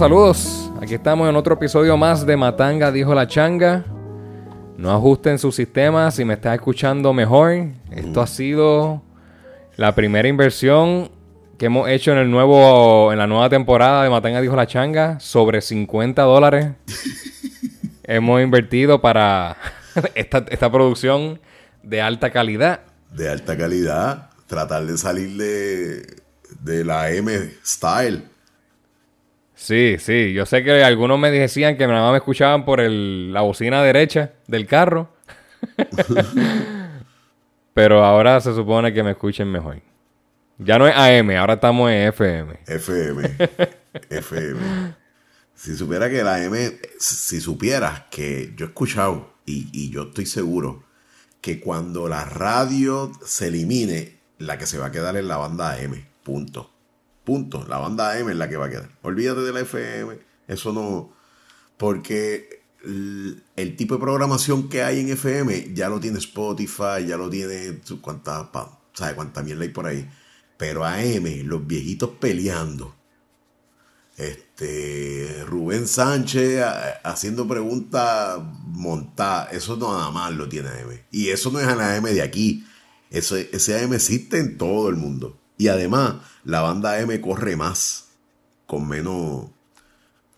Saludos. Aquí estamos en otro episodio más de Matanga, dijo la changa. No ajusten su sistema si me está escuchando mejor. Esto ha sido la primera inversión que hemos hecho en el nuevo en la nueva temporada de Matanga dijo la changa sobre 50 dólares. hemos invertido para esta, esta producción de alta calidad. De alta calidad. Tratar de salir de, de la M style. Sí, sí. Yo sé que algunos me decían que nada más me escuchaban por el, la bocina derecha del carro. Pero ahora se supone que me escuchen mejor. Ya no es AM, ahora estamos en FM. FM. FM. Si supiera que la M, si supieras que yo he escuchado y, y yo estoy seguro que cuando la radio se elimine, la que se va a quedar es la banda M. Punto. Punto. La banda M es la que va a quedar. Olvídate de la FM. Eso no. Porque el, tipo de programación que hay en FM ya lo tiene Spotify, ya lo tiene. ¿Cuánta, ¿Sabes cuánta mierda hay por ahí? Pero AM, los viejitos peleando. Este. Rubén Sánchez haciendo preguntas montadas. Eso nada más lo tiene AM. Y eso no es la AM de aquí. Eso, ese AM existe en todo el mundo. Y además, la banda M corre más, con menos,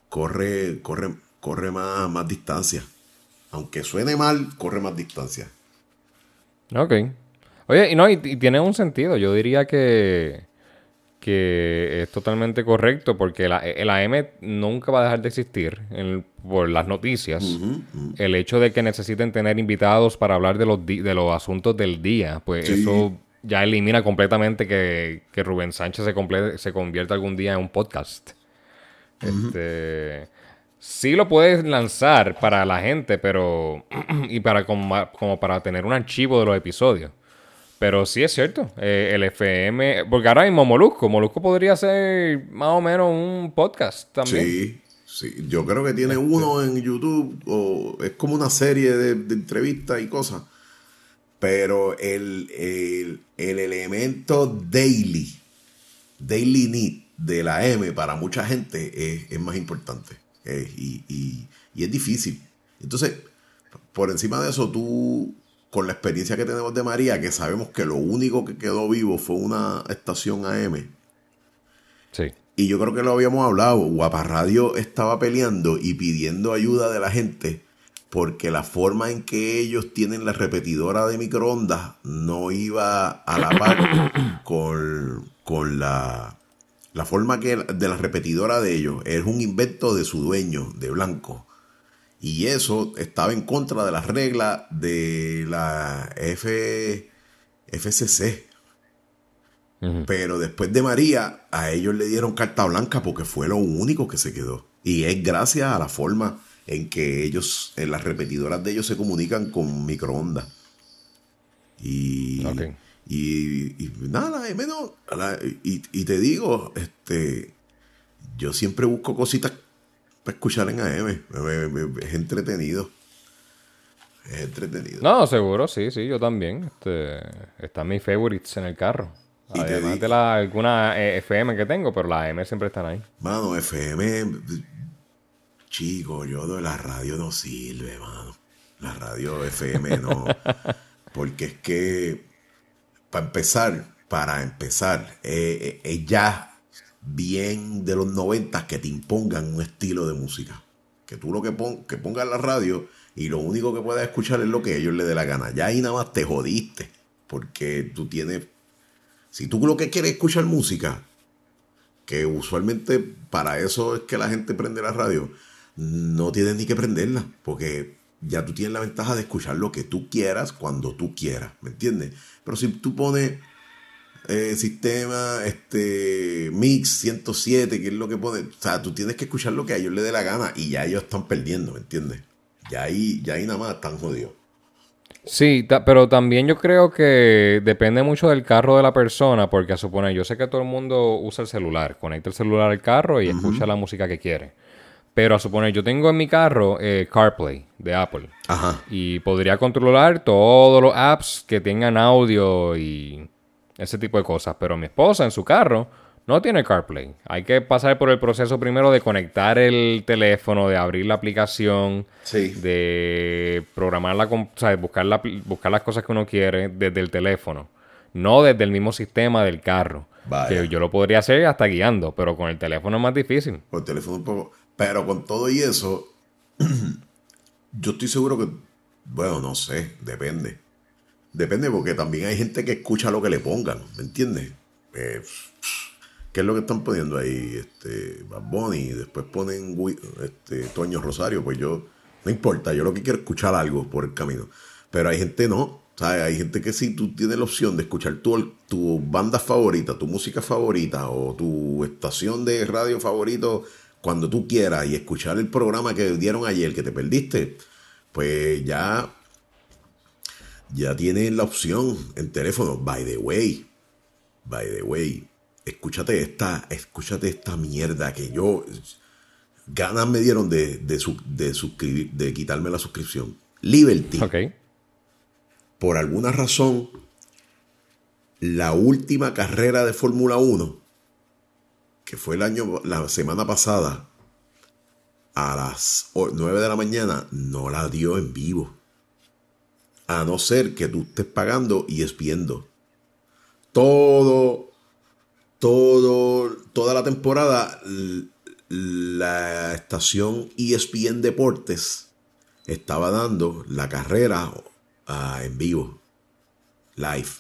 corre, corre, corre más, más distancia. Aunque suene mal, corre más distancia. Ok. Oye, y no, y, tiene un sentido. Yo diría que, que es totalmente correcto porque la, el AM nunca va a dejar de existir por las noticias. El hecho de que necesiten tener invitados para hablar de los, de los asuntos del día, pues eso ya elimina completamente que, Rubén Sánchez se, se convierta algún día en un podcast. Este, sí lo puedes lanzar para la gente, pero. y para como, para tener un archivo de los episodios. Pero sí es cierto. Eh, el FM. Porque ahora mismo Molusco. Molusco podría ser más o menos un podcast también. Sí. Sí, yo creo que tiene este. uno en YouTube, o es como una serie de entrevistas y cosas pero el, elemento daily, daily need de la M para mucha gente es, más importante eh, y, es difícil. Entonces, por encima de eso, tú, con la experiencia que tenemos de María, que sabemos que lo único que quedó vivo fue una estación AM. Sí. Y yo creo que lo habíamos hablado. Guapa Radio estaba peleando y pidiendo ayuda de la gente porque la forma en que ellos tienen la repetidora de microondas no iba a la par con, la, la forma que de la repetidora de ellos. Es un invento de su dueño, de Blanco. Y eso estaba en contra de las reglas de la F, FCC. Pero después de María, a ellos le dieron carta blanca porque fue lo único que se quedó. Y es gracias a la forma en que ellos, en las repetidoras de ellos se comunican con microondas. Y, y, nada, menos, y, y, te digo, este, yo siempre busco cositas para escuchar en AM. es entretenido. Es entretenido. No, seguro, sí, sí, yo también. Este, están mis favorites en el carro. Además de la, alguna eh, FM que tengo, pero las AM siempre están ahí. Mano, FM, Chico, yo de la radio no sirve, mano. La radio FM no. Porque es que, para empezar, para empezar, eh, eh, es ya bien de los noventas que te impongan un estilo de música. Que tú lo que, pon, que pongas la radio y lo único que puedas escuchar es lo que ellos les dé la gana. Ya ahí nada más te jodiste. Porque tú tienes. Si tú lo que quieres escuchar música, que usualmente para eso es que la gente prende la radio no tienes ni que prenderla, porque ya tú tienes la ventaja de escuchar lo que tú quieras cuando tú quieras, ¿me entiendes? Pero si tú pones eh, sistema este mix 107, que es lo que pone, o sea, tú tienes que escuchar lo que a ellos les dé la gana y ya ellos están perdiendo, ¿me entiendes? Ya ahí, ya ahí nada más están jodidos. Sí, pero también yo creo que depende mucho del carro de la persona, porque a suponer, yo sé que todo el mundo usa el celular, conecta el celular al carro y escucha la música que quiere. Pero a suponer, yo tengo en mi carro eh, CarPlay de Apple. Ajá. Y podría controlar todos los apps que tengan audio y ese tipo de cosas. Pero mi esposa en su carro no tiene CarPlay. Hay que pasar por el proceso primero de conectar el teléfono, de abrir la aplicación, de programar la, o sea, buscar, la, buscar las cosas que uno quiere desde el teléfono, no desde el mismo sistema del carro. Que yo lo podría hacer hasta guiando, pero con el teléfono es más difícil. Con el teléfono un poco. Pero con todo y eso, yo estoy seguro que, bueno, no sé, depende. Depende porque también hay gente que escucha lo que le pongan, ¿me entiendes? Eh, ¿Qué es lo que están poniendo ahí? Este, Bad Bunny, después ponen este, Toño Rosario, pues yo, no importa, yo lo que quiero es escuchar algo por el camino. Pero hay gente no, ¿sabes? Hay gente que si tú tienes la opción de escuchar tu, tu banda favorita, tu música favorita o tu estación de radio favorito cuando tú quieras y escuchar el programa que dieron ayer que te perdiste, pues ya ya tienes la opción en teléfono. By the way, by the way, escúchate esta, escúchate esta mierda que yo ganas me dieron de, de, de suscribir, de quitarme la suscripción. Liberty. Ok. Por alguna razón, la última carrera de Fórmula 1, que fue el año, la semana pasada, a las 9 de la mañana, no la dio en vivo. A no ser que tú estés pagando y espiendo. Todo, todo, toda la temporada, la estación ESPN Deportes estaba dando la carrera ah, en vivo, live.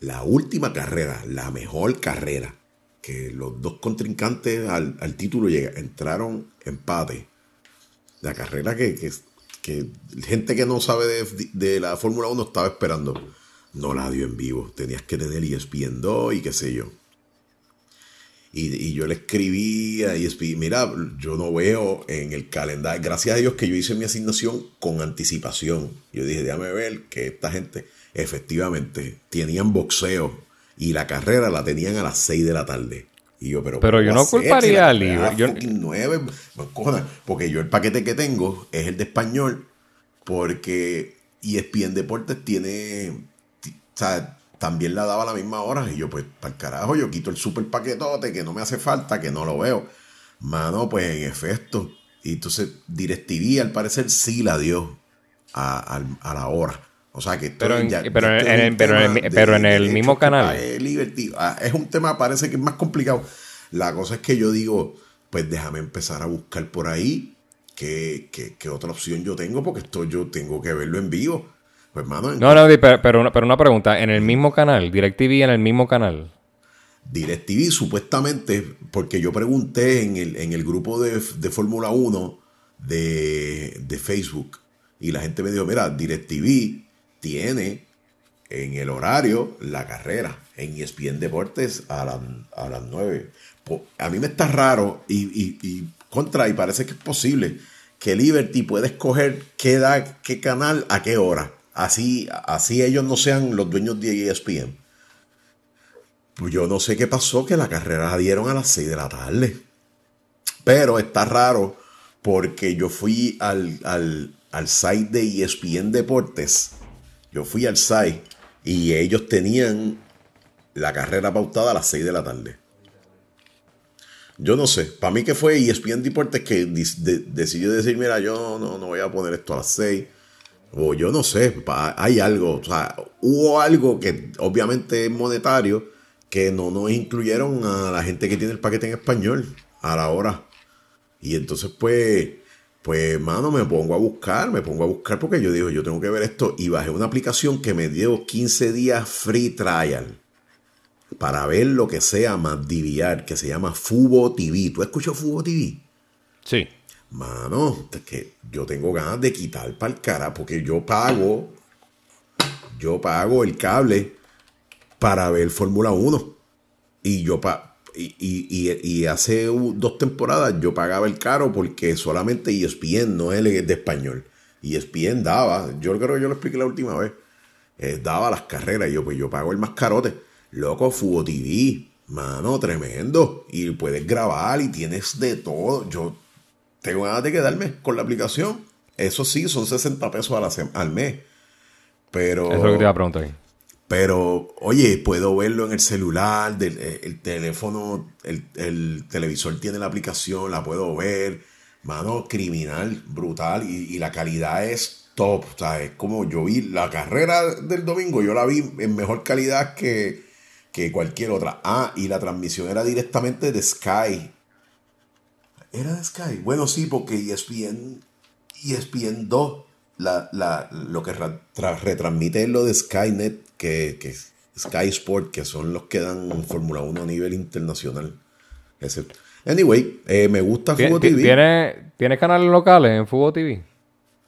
La última carrera, la mejor carrera, que los dos contrincantes al, título entraron empate. La carrera que, que que gente que no sabe de, la Fórmula 1 estaba esperando. No la dio en vivo. Tenías que tener ESPN 2 y qué sé yo. Y, yo le escribí a ESPN, mira, yo no veo en el calendario, gracias a Dios que yo hice mi asignación con anticipación. Yo dije, déjame ver que esta gente efectivamente tenían boxeo y la carrera la tenían a las 6 de la tarde. Y yo, pero, pero yo no culparía al libro. Yo... porque yo el paquete que tengo es el de español, porque ESPN Deportes tiene, o sea, también la daba a la misma hora. Y yo, pues, para el carajo, yo quito el super paquetote que no me hace falta, que no lo veo. Mano, pues en efecto. Y entonces DirecTV al parecer sí la dio a, la hora. O sea que pero, en, pero, en, pero, en el mismo canal. Ah, es un tema, parece que es más complicado. La cosa es que yo digo, pues déjame empezar a buscar por ahí qué, otra opción yo tengo, porque esto yo tengo que verlo en vivo. Pues, mano, no, no, pero, pero, una, pero una pregunta, ¿en el mismo canal? ¿DirecTV en el mismo canal? DirecTV supuestamente, porque yo pregunté en el, en el grupo de, de Fórmula 1 de, de Facebook y la gente me dijo, mira, DirecTV tiene en el horario la carrera en ESPN Deportes a, a las 9. A mí me está raro y, contra, y parece que es posible que Liberty pueda escoger qué, da, qué canal a qué hora. Así, así ellos no sean los dueños de ESPN. Pues yo no sé qué pasó, que la carrera la dieron a las 6 de la tarde. Pero está raro porque yo fui al, al, al site de ESPN Deportes yo fui al SAI y ellos tenían la carrera pautada a las 6 de la tarde. Yo no sé, para mí que fue ESPN Deportes que decidió decir, mira, yo no, no voy a poner esto a las 6. O yo no sé, hay algo, o sea, hubo algo que obviamente es monetario que no nos incluyeron a la gente que tiene el paquete en español a la hora. Y entonces pues pues, mano, me pongo a buscar, me pongo a buscar porque yo digo, yo tengo que ver esto. Y bajé una aplicación que me dio 15 días free trial para ver lo que sea más DVR, que se llama Fubo TV. ¿Tú has escuchado Fubo TV? Sí. Mano, es que yo tengo ganas de quitar para el cara porque yo pago, yo pago el cable para ver Fórmula 1. Y yo, pa y, hace dos temporadas yo pagaba el caro porque solamente ESPN no es de español. ESPN daba, yo creo que yo lo expliqué la última vez, eh, daba las carreras. Y yo, pues yo pago el más carote. Loco, Fubo TV, mano, tremendo. Y puedes grabar y tienes de todo. Yo tengo ganas de quedarme con la aplicación. Eso sí, son 60 pesos al mes. Pero. Eso es lo que te iba a preguntar. Pero, oye, puedo verlo en el celular, eh, el teléfono, el, televisor tiene la aplicación, la puedo ver. Mano, criminal, brutal. Y, la calidad es top. O sea, es como yo vi la carrera del domingo, yo la vi en mejor calidad que, que cualquier otra. Ah, y la transmisión era directamente de Sky. ¿Era de Sky? Bueno, sí, porque ESPN, ESPN 2, la, la, lo que retransmite es lo de Skynet que, que Sky Sport, que son los que dan Fórmula 1 a nivel internacional. Anyway, eh, me gusta Fubo TV. ¿Tiene, ¿Tiene canales locales en Fubo TV?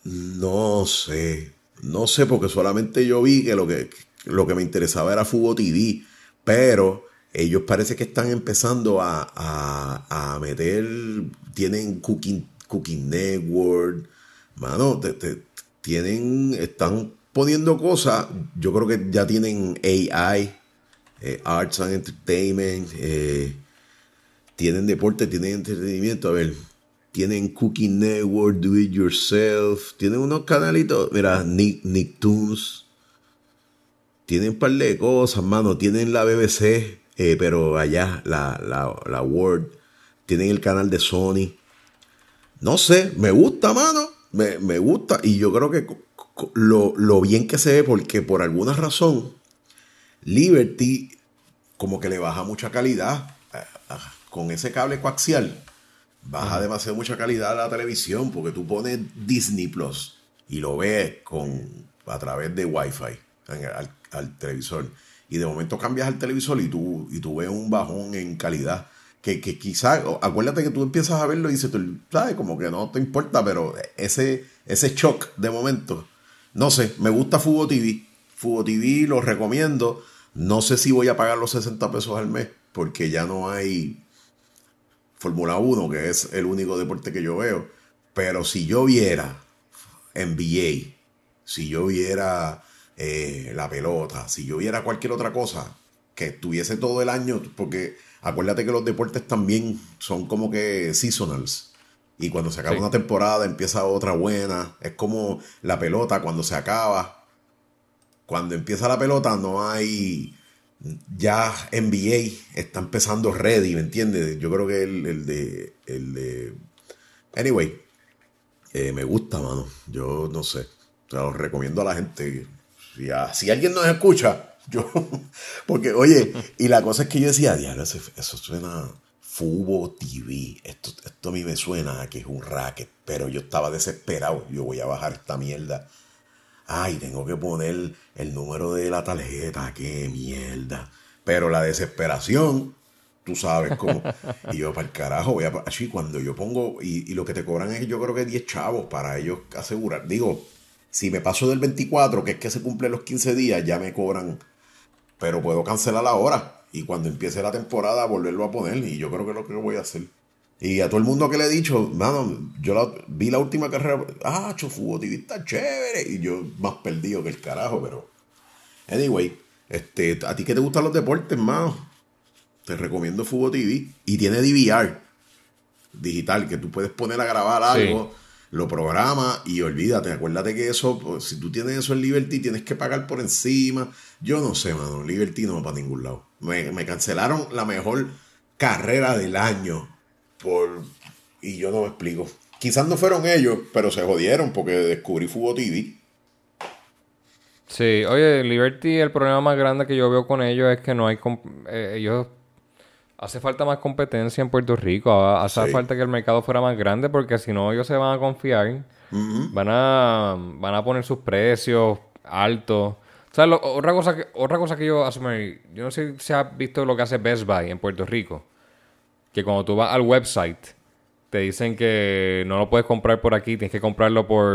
No sé. No sé, porque solamente yo vi que lo que, lo que me interesaba era Fubo TV. Pero ellos parece que están empezando a, a, meter. Tienen Cooking, Cooking Network. Mano, tienen. Están poniendo cosas, yo creo que ya tienen AI, eh, Arts and Entertainment, eh, tienen deporte, tienen entretenimiento, a ver, tienen Cooking Network, Do It Yourself, tienen unos canalitos, mira, Nick, Nicktoons, tienen un par de cosas, mano, tienen la BBC, eh, pero allá, la, la, la Word, tienen el canal de Sony. No sé, me gusta, mano, me, me gusta, y yo creo que lo, bien que se ve porque por alguna razón Liberty como que le baja mucha calidad con ese cable coaxial. Baja demasiado mucha calidad a la televisión porque tú pones Disney Plus y lo ves con, a través de Wi-Fi al, televisor. Y de momento cambias al televisor y tú, y tú ves un bajón en calidad. Que, que quizás, acuérdate que tú empiezas a verlo y dices, tú, sabes, como que no te importa, pero ese, ese shock de momento no sé, me gusta Fubo TV. Fubo TV lo recomiendo. No sé si voy a pagar los 60 pesos al mes porque ya no hay Fórmula 1, que es el único deporte que yo veo. Pero si yo viera NBA, si yo viera eh, la pelota, si yo viera cualquier otra cosa que estuviese todo el año, porque acuérdate que los deportes también son como que seasonals. Y cuando se acaba una temporada empieza otra buena. Es como la pelota cuando se acaba. Cuando empieza la pelota no hay... Ya NBA está empezando ready, ¿me entiendes? Yo creo que el, de... El de... Anyway, eh, me gusta, mano. Yo no sé. O sea, lo recomiendo a la gente. Si, si alguien nos escucha, yo... Porque, oye, y la cosa es que yo decía, diablo, eso, eso suena Fubo TV. Esto, esto a mí me suena que es un racket, pero yo estaba desesperado. Yo voy a bajar esta mierda. Ay, tengo que poner el número de la tarjeta. Qué mierda. Pero la desesperación, tú sabes cómo. Y yo, para el carajo, voy a. Así, cuando yo pongo. Y, lo que te cobran es, yo creo que 10 chavos para ellos asegurar. Digo, si me paso del 24, que es que se cumplen los 15 días, ya me cobran. Pero puedo cancelar ahora y cuando empiece la temporada volverlo a poner y yo creo que es lo que voy a hacer. Y a todo el mundo que le he dicho, mano, yo vi la última carrera, ah, Chofubo TV está chévere, y yo más perdido que el carajo, pero... Anyway, este, a ti que te gustan los deportes, mano, te recomiendo Fubo TV y tiene DVR digital, que tú puedes poner a grabar algo lo programa y olvídate, acuérdate que eso, pues, si tú tienes eso en Liberty, tienes que pagar por encima. Yo no sé, mano, Liberty no va para ningún lado. Me, cancelaron la mejor carrera del año por y yo no me explico. Quizás no fueron ellos, pero se jodieron porque descubrí Fubo TV. Sí, oye, Liberty, el problema más grande que yo veo con ellos es que no hay. Eh, ellos Hace falta más competencia en Puerto Rico. Hace falta que el mercado fuera más grande porque si no ellos se van a confiar. Van a van a poner sus precios altos. O otra cosa que otra cosa que yo asumo, yo no sé si has visto lo que hace Best Buy en Puerto Rico. Que cuando tú vas al website te dicen que no lo puedes comprar por aquí, tienes que comprarlo por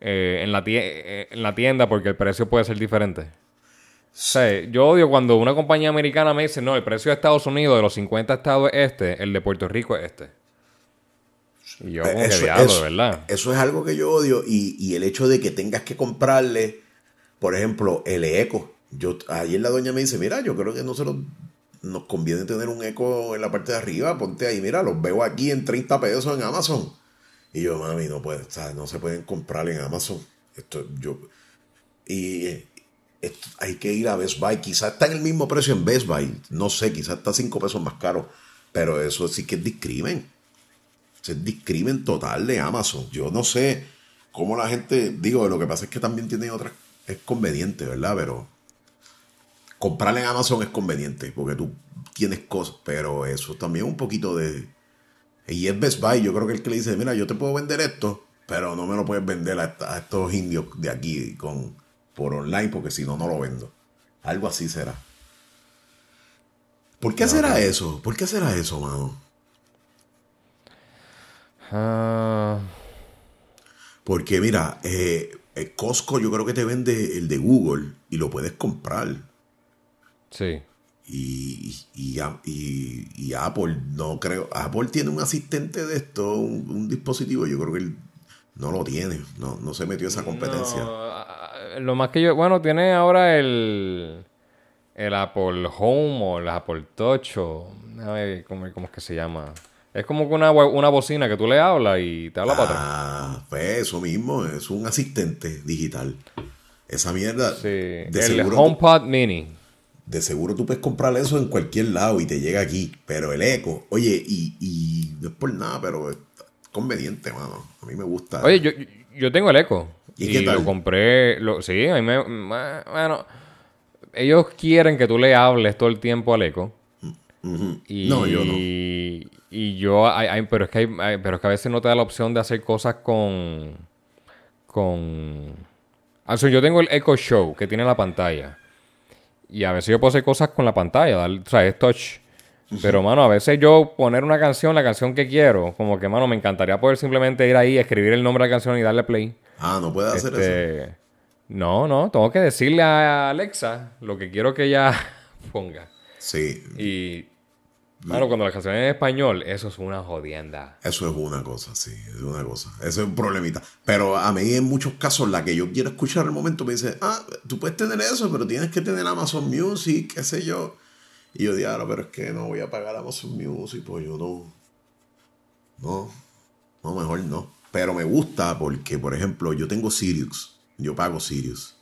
eh, en, la eh, en la tienda porque el precio puede ser diferente. Sí, yo odio cuando una compañía americana me dice, no, el precio de Estados Unidos de los 50 estados es este, el de Puerto Rico es este. Y yo como eso, que diablo, ¿verdad? Eso es algo que yo odio y, el hecho de que tengas que comprarle, por ejemplo, el eco. Yo, ayer la doña me dice, mira, yo creo que nosotros nos conviene tener un eco en la parte de arriba, ponte ahí, mira, los veo aquí en 30 pesos en Amazon. Y yo, mami, no puede, no se pueden comprar en Amazon. Esto, yo, y hay que ir a Best Buy. Quizás está en el mismo precio en Best Buy. No sé, quizás está 5 pesos más caro. Pero eso sí que es discrimen. Es discrimen total de Amazon. Yo no sé cómo la gente. Digo, lo que pasa es que también tiene otras. Es conveniente, ¿verdad? Pero comprar en Amazon es conveniente porque tú tienes cosas, pero eso también es un poquito de... Y es Best Buy, yo creo que el que le dice, mira, yo te puedo vender esto, pero no me lo puedes vender a, estos indios de aquí con, por online porque si no, no lo vendo. Algo así será. ¿Por qué será eso? ¿Por qué será eso, mano? Ah. Porque mira, eh, eh, Costco yo creo que te vende el de Google y lo puedes comprar. Sí. Y, y, y, Apple, no creo. Apple tiene un asistente de esto, un, dispositivo. Yo creo que él no lo tiene. No, no se metió esa competencia. lo más que yo. Bueno, tiene ahora el. El Apple Home o el Apple Touch o. ¿cómo, es que se llama? Es como una, una bocina que tú le hablas y te habla para atrás. Ah, pues eso mismo, es un asistente digital. Esa mierda. Sí, el HomePod Mini de seguro tú puedes comprar eso en cualquier lado y te llega aquí. Pero el eco, oye, y, y no es por nada, pero es conveniente, mano. A mí me gusta. Oye, yo, yo tengo el eco. ¿Y, qué tal? lo compré. Lo, sí, a mí me. Bueno, ellos quieren que tú le hables todo el tiempo al eco. Y, no, yo no. Y yo, pero, es que hay, pero es que a veces no te da la opción de hacer cosas con. Con. Ah, yo tengo el Echo Show que tiene la pantalla. Y a veces yo puedo hacer cosas con la pantalla, dar, o sea, es touch. Pero, mano, a veces yo poner una canción, la canción que quiero, como que, mano, me encantaría poder simplemente ir ahí, escribir el nombre de la canción y darle play. Ah, no puede hacer este, eso. No, no, tengo que decirle a Alexa lo que quiero que ella ponga. Sí. Y Claro, cuando la canción es en español, eso es una jodienda. Eso es una cosa, sí, es una cosa. Eso es un problemita. Pero a mí en muchos casos la que yo quiero escuchar el momento me dice, ah, tú puedes tener eso, pero tienes que tener Amazon Music, qué sé yo. Y yo ah, pero es que no voy a pagar Amazon Music, pues yo no. No, no, mejor no. Pero me gusta porque, por ejemplo, yo tengo Sirius. Yo pago Sirius.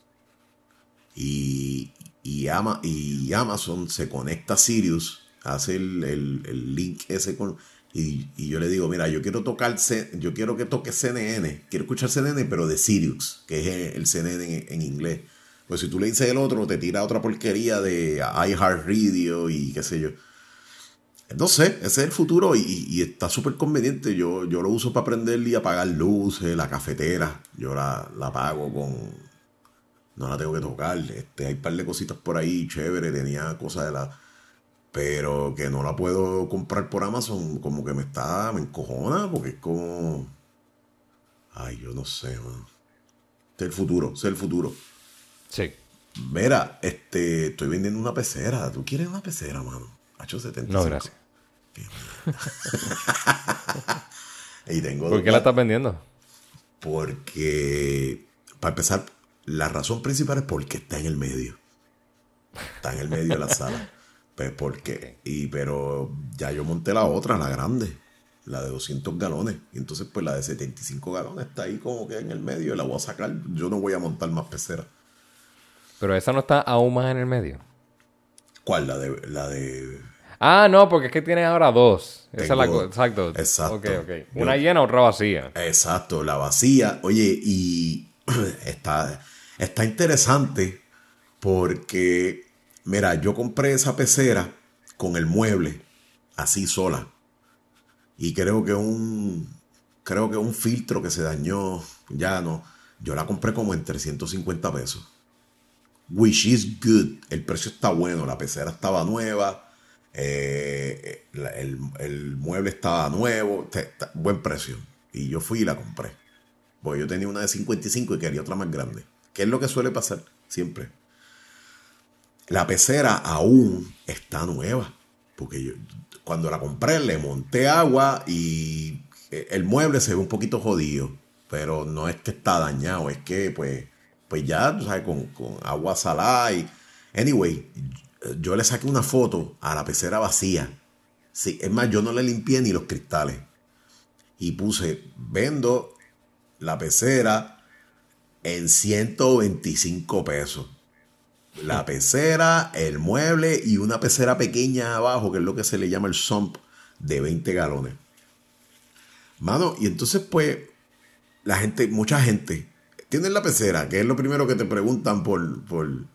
Y, y, Ama, y Amazon se conecta a Sirius hace el, link ese con... Y, yo le digo, mira, yo quiero tocar, yo quiero que toque CNN, quiero escuchar CNN, pero de Sirius, que es el CNN en, inglés. Pues si tú le dices el otro, te tira otra porquería de iHeartRadio y qué sé yo. No sé, ese es el futuro y, está súper conveniente. Yo, yo lo uso para prender y apagar luces, la cafetera. Yo la, la apago con. No la tengo que tocar. Este, hay un par de cositas por ahí, chévere. Tenía cosas de la pero que no la puedo comprar por Amazon, como que me está, me encojona, porque es como. Ay, yo no sé, man. Este es el futuro, este es el futuro. Sí. Mira, este, estoy vendiendo una pecera. ¿Tú quieres una pecera, mano? H75. No, gracias. y tengo ¿Por qué la estás vendiendo? Porque, para empezar, la razón principal es porque está en el medio. Está en el medio de la sala. Pues porque, y, pero ya yo monté la otra, la grande, la de 200 galones. Y entonces, pues la de 75 galones está ahí como que en el medio la voy a sacar. Yo no voy a montar más pecera. Pero esa no está aún más en el medio. ¿Cuál? La de. La de... Ah, no, porque es que tienes ahora dos. esa es la Exacto. Exacto. Okay, okay. Una llena, otra vacía. Exacto, la vacía. Oye, y está, está interesante porque Mira, yo compré esa pecera con el mueble, así sola. Y creo que un. Creo que un filtro que se dañó. Ya no. Yo la compré como en 350 pesos. Which is good. El precio está bueno. La pecera estaba nueva. Eh, el, mueble estaba nuevo. buen precio. Y yo fui y la compré. Porque yo tenía una de 55 y quería otra más grande. ¿Qué es lo que suele pasar siempre? La pecera aún está nueva, porque yo cuando la compré le monté agua y eh, el mueble se ve un poquito jodido, pero no es que está dañado, es que pues, pues ya, sabes, con, agua salada y... Anyway, yo le saqué una foto a la pecera vacía. Sí, es más, yo no le limpié ni los cristales. Y puse, vendo la pecera en 125 pesos. La pecera, el mueble y una pecera pequeña abajo, que es lo que se le llama el sump de 20 galones. Mano, y entonces pues la gente, mucha gente, tiene la pecera, que es lo primero que te preguntan por, por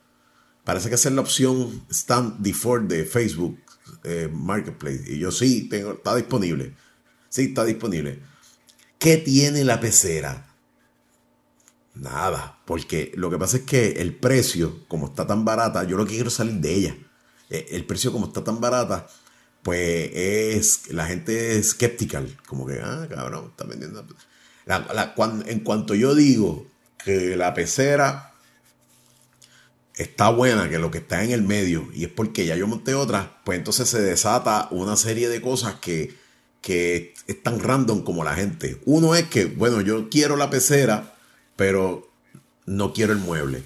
parece que es la opción Stand Default de Facebook eh, Marketplace. Y yo sí, tengo, está disponible. Sí, está disponible. ¿Qué tiene la pecera? Nada, porque lo que pasa es que el precio, como está tan barata, yo lo que quiero salir de ella. Eh, el precio, como está tan barata, pues es. La gente es escéptica, como que, ah, cabrón, está vendiendo. en cuanto yo digo que la pecera está buena, que lo que está en el medio, y es porque ya yo monté otra, pues entonces se desata una serie de cosas que, que es tan random como la gente. Uno es que, bueno, yo quiero la pecera pero no quiero el mueble.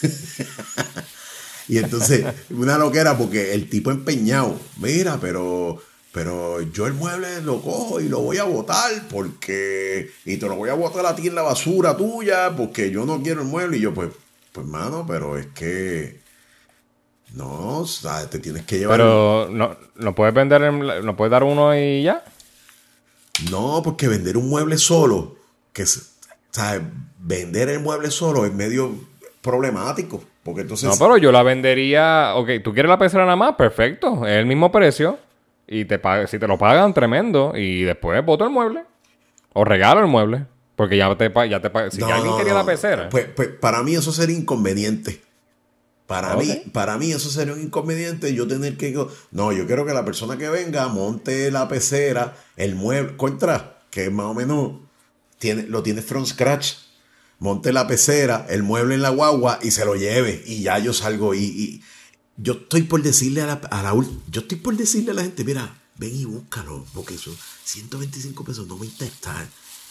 y entonces, una loquera porque el tipo empeñado, mira, pero, pero yo el mueble lo cojo y lo voy a botar porque, y te lo voy a botar a ti en la basura tuya porque yo no quiero el mueble. Y yo, pues, pues, mano, pero es que, no, o sea, te tienes que llevar. Pero, ¿no, ¿no puedes vender, no puedes dar uno y ya? No, porque vender un mueble solo, que, sea, vender el mueble solo es medio problemático. Porque entonces. No, pero yo la vendería. Ok, tú quieres la pecera nada más, perfecto. Es el mismo precio. Y te si te lo pagan, tremendo. Y después voto el mueble. O regalo el mueble. Porque ya te, ya te Si alguien quería la pecera. Pues, pues, para mí eso sería inconveniente. Para, mí, para mí eso sería un inconveniente. Yo tener que. No, yo quiero que la persona que venga monte la pecera, el mueble. Contra, que más o menos tiene, lo tiene from scratch monte la pecera, el mueble en la guagua y se lo lleve. Y ya yo salgo y, yo estoy por decirle a la, yo estoy por decirle a la gente, mira, ven y búscalo, porque son 125 pesos no me interesa.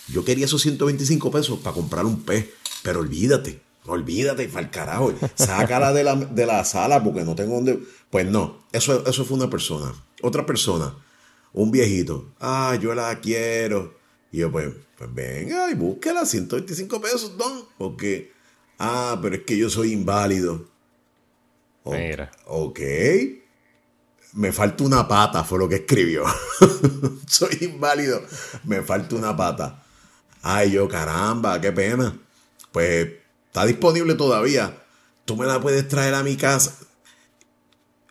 Yo quería esos 125 pesos para comprar un pez, pero olvídate, olvídate, para el carajo, sácala de la, de la sala porque no tengo donde. Pues no, eso, eso fue una persona. Otra persona, un viejito, ah, yo la quiero. Y yo, pues, pues venga y búsquela, 125 pesos, don. Porque, ah, pero es que yo soy inválido. Mira. Ok. Me falta una pata, fue lo que escribió. soy inválido. Me falta una pata. Ay, yo, caramba, qué pena. Pues está disponible todavía. Tú me la puedes traer a mi casa.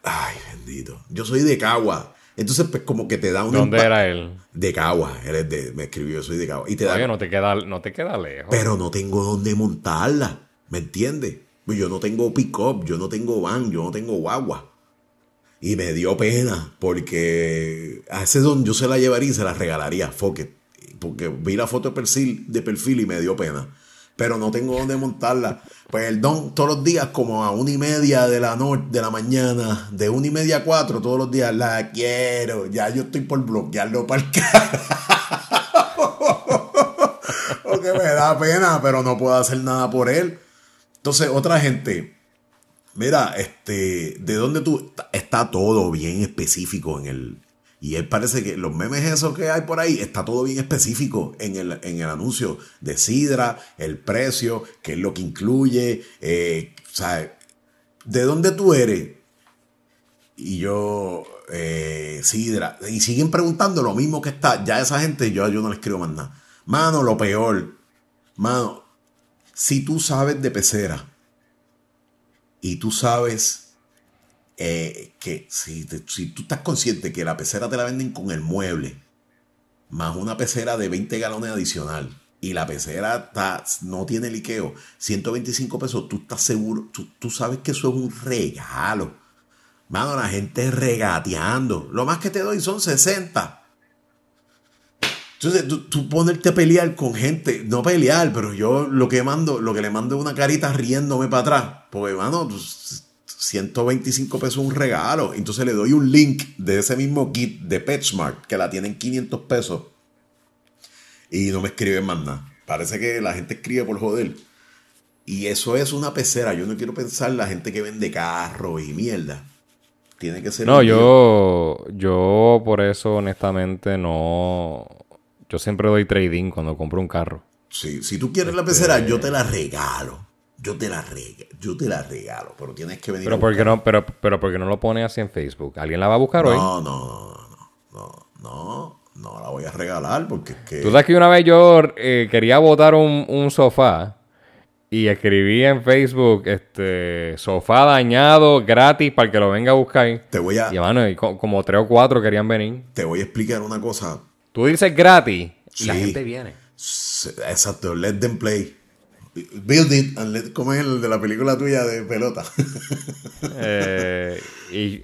Ay, bendito. Yo soy de Cagua. Entonces, pues como que te da un... ¿Dónde era él? De Cagua. Él es de... Me escribió, soy de Cagua. Y te Oye, no te, queda, no te queda lejos. Pero no tengo dónde montarla. ¿Me entiendes? Pues yo no tengo pick-up, yo no tengo van, yo no tengo guagua. Y me dio pena porque a ese don yo se la llevaría y se la regalaría. Fuck Porque vi la foto de perfil, de perfil y me dio pena pero no tengo dónde montarla. Pues el don todos los días, como a una y media de la noche, de la mañana, de una y media a cuatro, todos los días, la quiero. Ya yo estoy por bloquearlo para el Porque me da pena, pero no puedo hacer nada por él. Entonces, otra gente, mira, este, ¿de dónde tú? Está todo bien específico en el, y él parece que los memes esos que hay por ahí está todo bien específico en el, en el anuncio de Sidra, el precio, qué es lo que incluye, eh, sea, ¿de dónde tú eres? Y yo, eh, Sidra, y siguen preguntando lo mismo que está, ya esa gente, yo, yo no les escribo más nada. Mano, lo peor, mano, si tú sabes de pecera y tú sabes eh, que si, si, tú estás consciente que la pecera te la venden con el mueble, más una pecera de 20 galones adicional, y la pecera está, no tiene liqueo, 125 pesos, tú estás seguro, tú, sabes que eso es un regalo. Mano, la gente regateando. Lo más que te doy son 60. Entonces, tú, tú, ponerte a pelear con gente, no pelear, pero yo lo que mando, lo que le mando es una carita riéndome para atrás. Porque, mano, pues, 125 pesos un regalo. Entonces le doy un link de ese mismo kit de PetSmart que la tienen 500 pesos. Y no me escriben más nada. Parece que la gente escribe por joder. Y eso es una pecera. Yo no quiero pensar la gente que vende carros y mierda. Tiene que ser. No, yo, yo por eso honestamente no. Yo siempre doy trading cuando compro un carro. Sí, si tú quieres la pecera, yo te la regalo. Yo te la regalo, yo te la regalo, pero tienes que venir. Pero porque no, pero, pero porque no lo pone así en Facebook. ¿Alguien la va a buscar hoy? No, no, no, no, no, no la voy a regalar porque es que. Tú sabes que una vez yo eh, quería botar un, un sofá y escribí en Facebook, este, sofá dañado, gratis, para que lo venga a buscar. Te voy a... Y, mano, y co- como tres o cuatro querían venir. Te voy a explicar una cosa. Tú dices gratis y la gente viene. Exacto, let them play. Build it and let... ¿Cómo es el de la película tuya de pelota? Eh, if,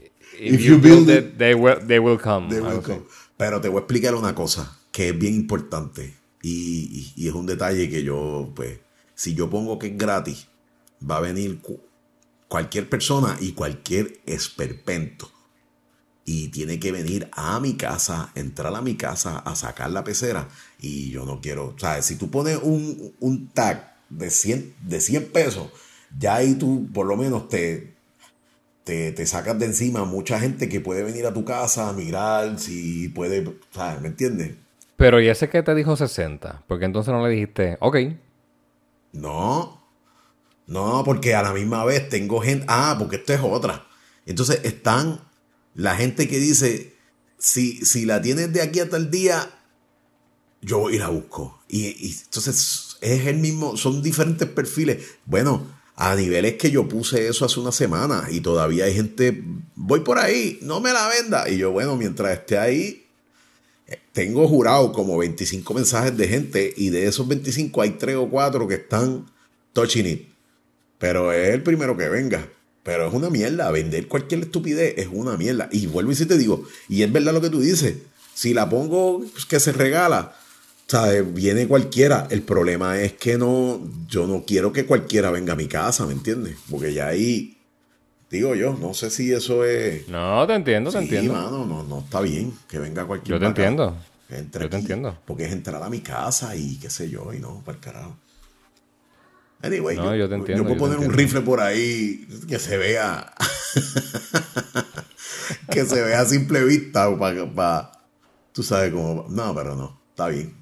If you, you build, build it, they will, they will come. They will come. Pero te voy a explicar una cosa que es bien importante y, y- y es un detalle que yo, pues, si yo pongo que es gratis, va a venir cu- cualquier persona y cualquier esperpento. Y tiene que venir a mi casa, entrar a mi casa a sacar la pecera. Y yo no quiero, o sea, si tú pones un, un tag de 100, de 100 pesos, ya ahí tú por lo menos te, te, te sacas de encima mucha gente que puede venir a tu casa a mirar, si puede, ¿sabes? ¿Me entiendes? Pero ¿y ese que te dijo 60? Porque entonces no le dijiste, ok, No, no, porque a la misma vez tengo gente, ah, porque esto es otra. Entonces están la gente que dice, si, si la tienes de aquí hasta el día, yo voy y la busco. Y, y entonces es el mismo, son diferentes perfiles. Bueno, a niveles que yo puse eso hace una semana y todavía hay gente, voy por ahí, no me la venda. Y yo, bueno, mientras esté ahí, eh, tengo jurado como 25 mensajes de gente y de esos 25 hay 3 o 4 que están touching it. Pero es el primero que venga. Pero es una mierda. Vender cualquier estupidez es una mierda. Y vuelvo y sí te digo, y es verdad lo que tú dices. Si la pongo pues, que se regala, ¿sabes? Viene cualquiera. El problema es que no, yo no quiero que cualquiera venga a mi casa, ¿me entiendes? Porque ya ahí, digo yo, no sé si eso es... no, te entiendo, te Sí, entiendo. mano, no, no está bien que venga cualquier Yo te entiendo. Entre Yo te aquí, entiendo. Porque es entrar a mi casa y qué sé yo, y no, para el carajo. Anyway, No, yo te entiendo, yo puedo yo poner un rifle por ahí que se vea. que se vea a simple vista para. tú sabes cómo. No, pero no. Está bien.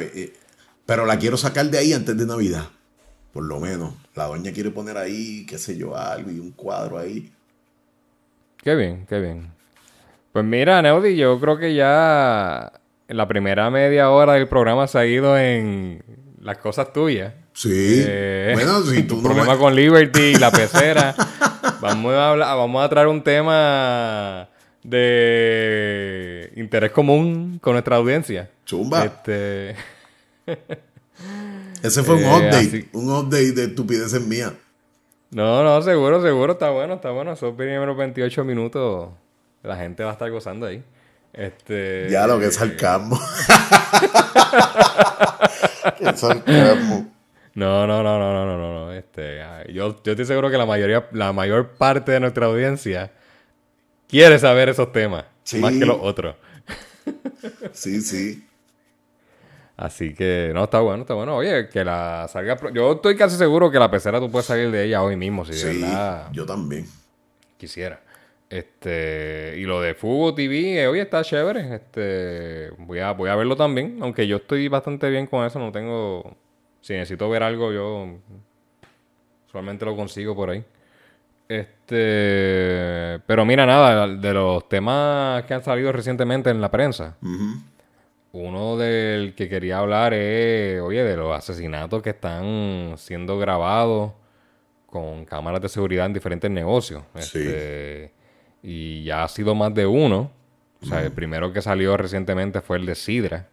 Eh, Pero la quiero sacar de ahí antes de Navidad. Por lo menos. La doña quiere poner ahí, qué sé yo, algo y un cuadro ahí. Qué bien, qué bien. Pues mira, Neudi, yo creo que ya en la primera media hora del programa se ha ido en las cosas tuyas. Sí. Eh, bueno, si tú tu no. problema me- con Liberty, la pecera. vamos, a hablar, vamos a traer un tema de interés común con nuestra audiencia. Chumba. Este, Ese fue un Eh, update. así- Un update de estupideces mías. no, no, seguro, seguro, está bueno, está bueno. Esos primeros 28 minutos la gente va a estar gozando ahí. Este, Ya lo que es sarcasmo. Qué sarcasmo. No, no, no, no, no, no, no, no. Este, yo, yo estoy seguro que la mayoría, la mayor parte de nuestra audiencia quiere saber esos temas, Sí. más que los otros. Sí, sí. Así que, no, está bueno, está bueno. Oye, que la salga. Yo estoy casi seguro que la pecera tú puedes salir de ella hoy mismo, si de Sí, verdad yo también. quisiera. Este, y lo de Fubo TV, eh, oye, está chévere. Este, voy a, voy a verlo también, aunque yo estoy bastante bien con eso, no tengo. Si necesito ver algo, yo solamente lo consigo por ahí. Este, pero mira, nada, de los temas que han salido recientemente en la prensa. Uno del que quería hablar es, oye, de los asesinatos que están siendo grabados con cámaras de seguridad en diferentes negocios. Sí. Este, y ya ha sido más de uno. O sea, el primero que salió recientemente fue el de Sidra.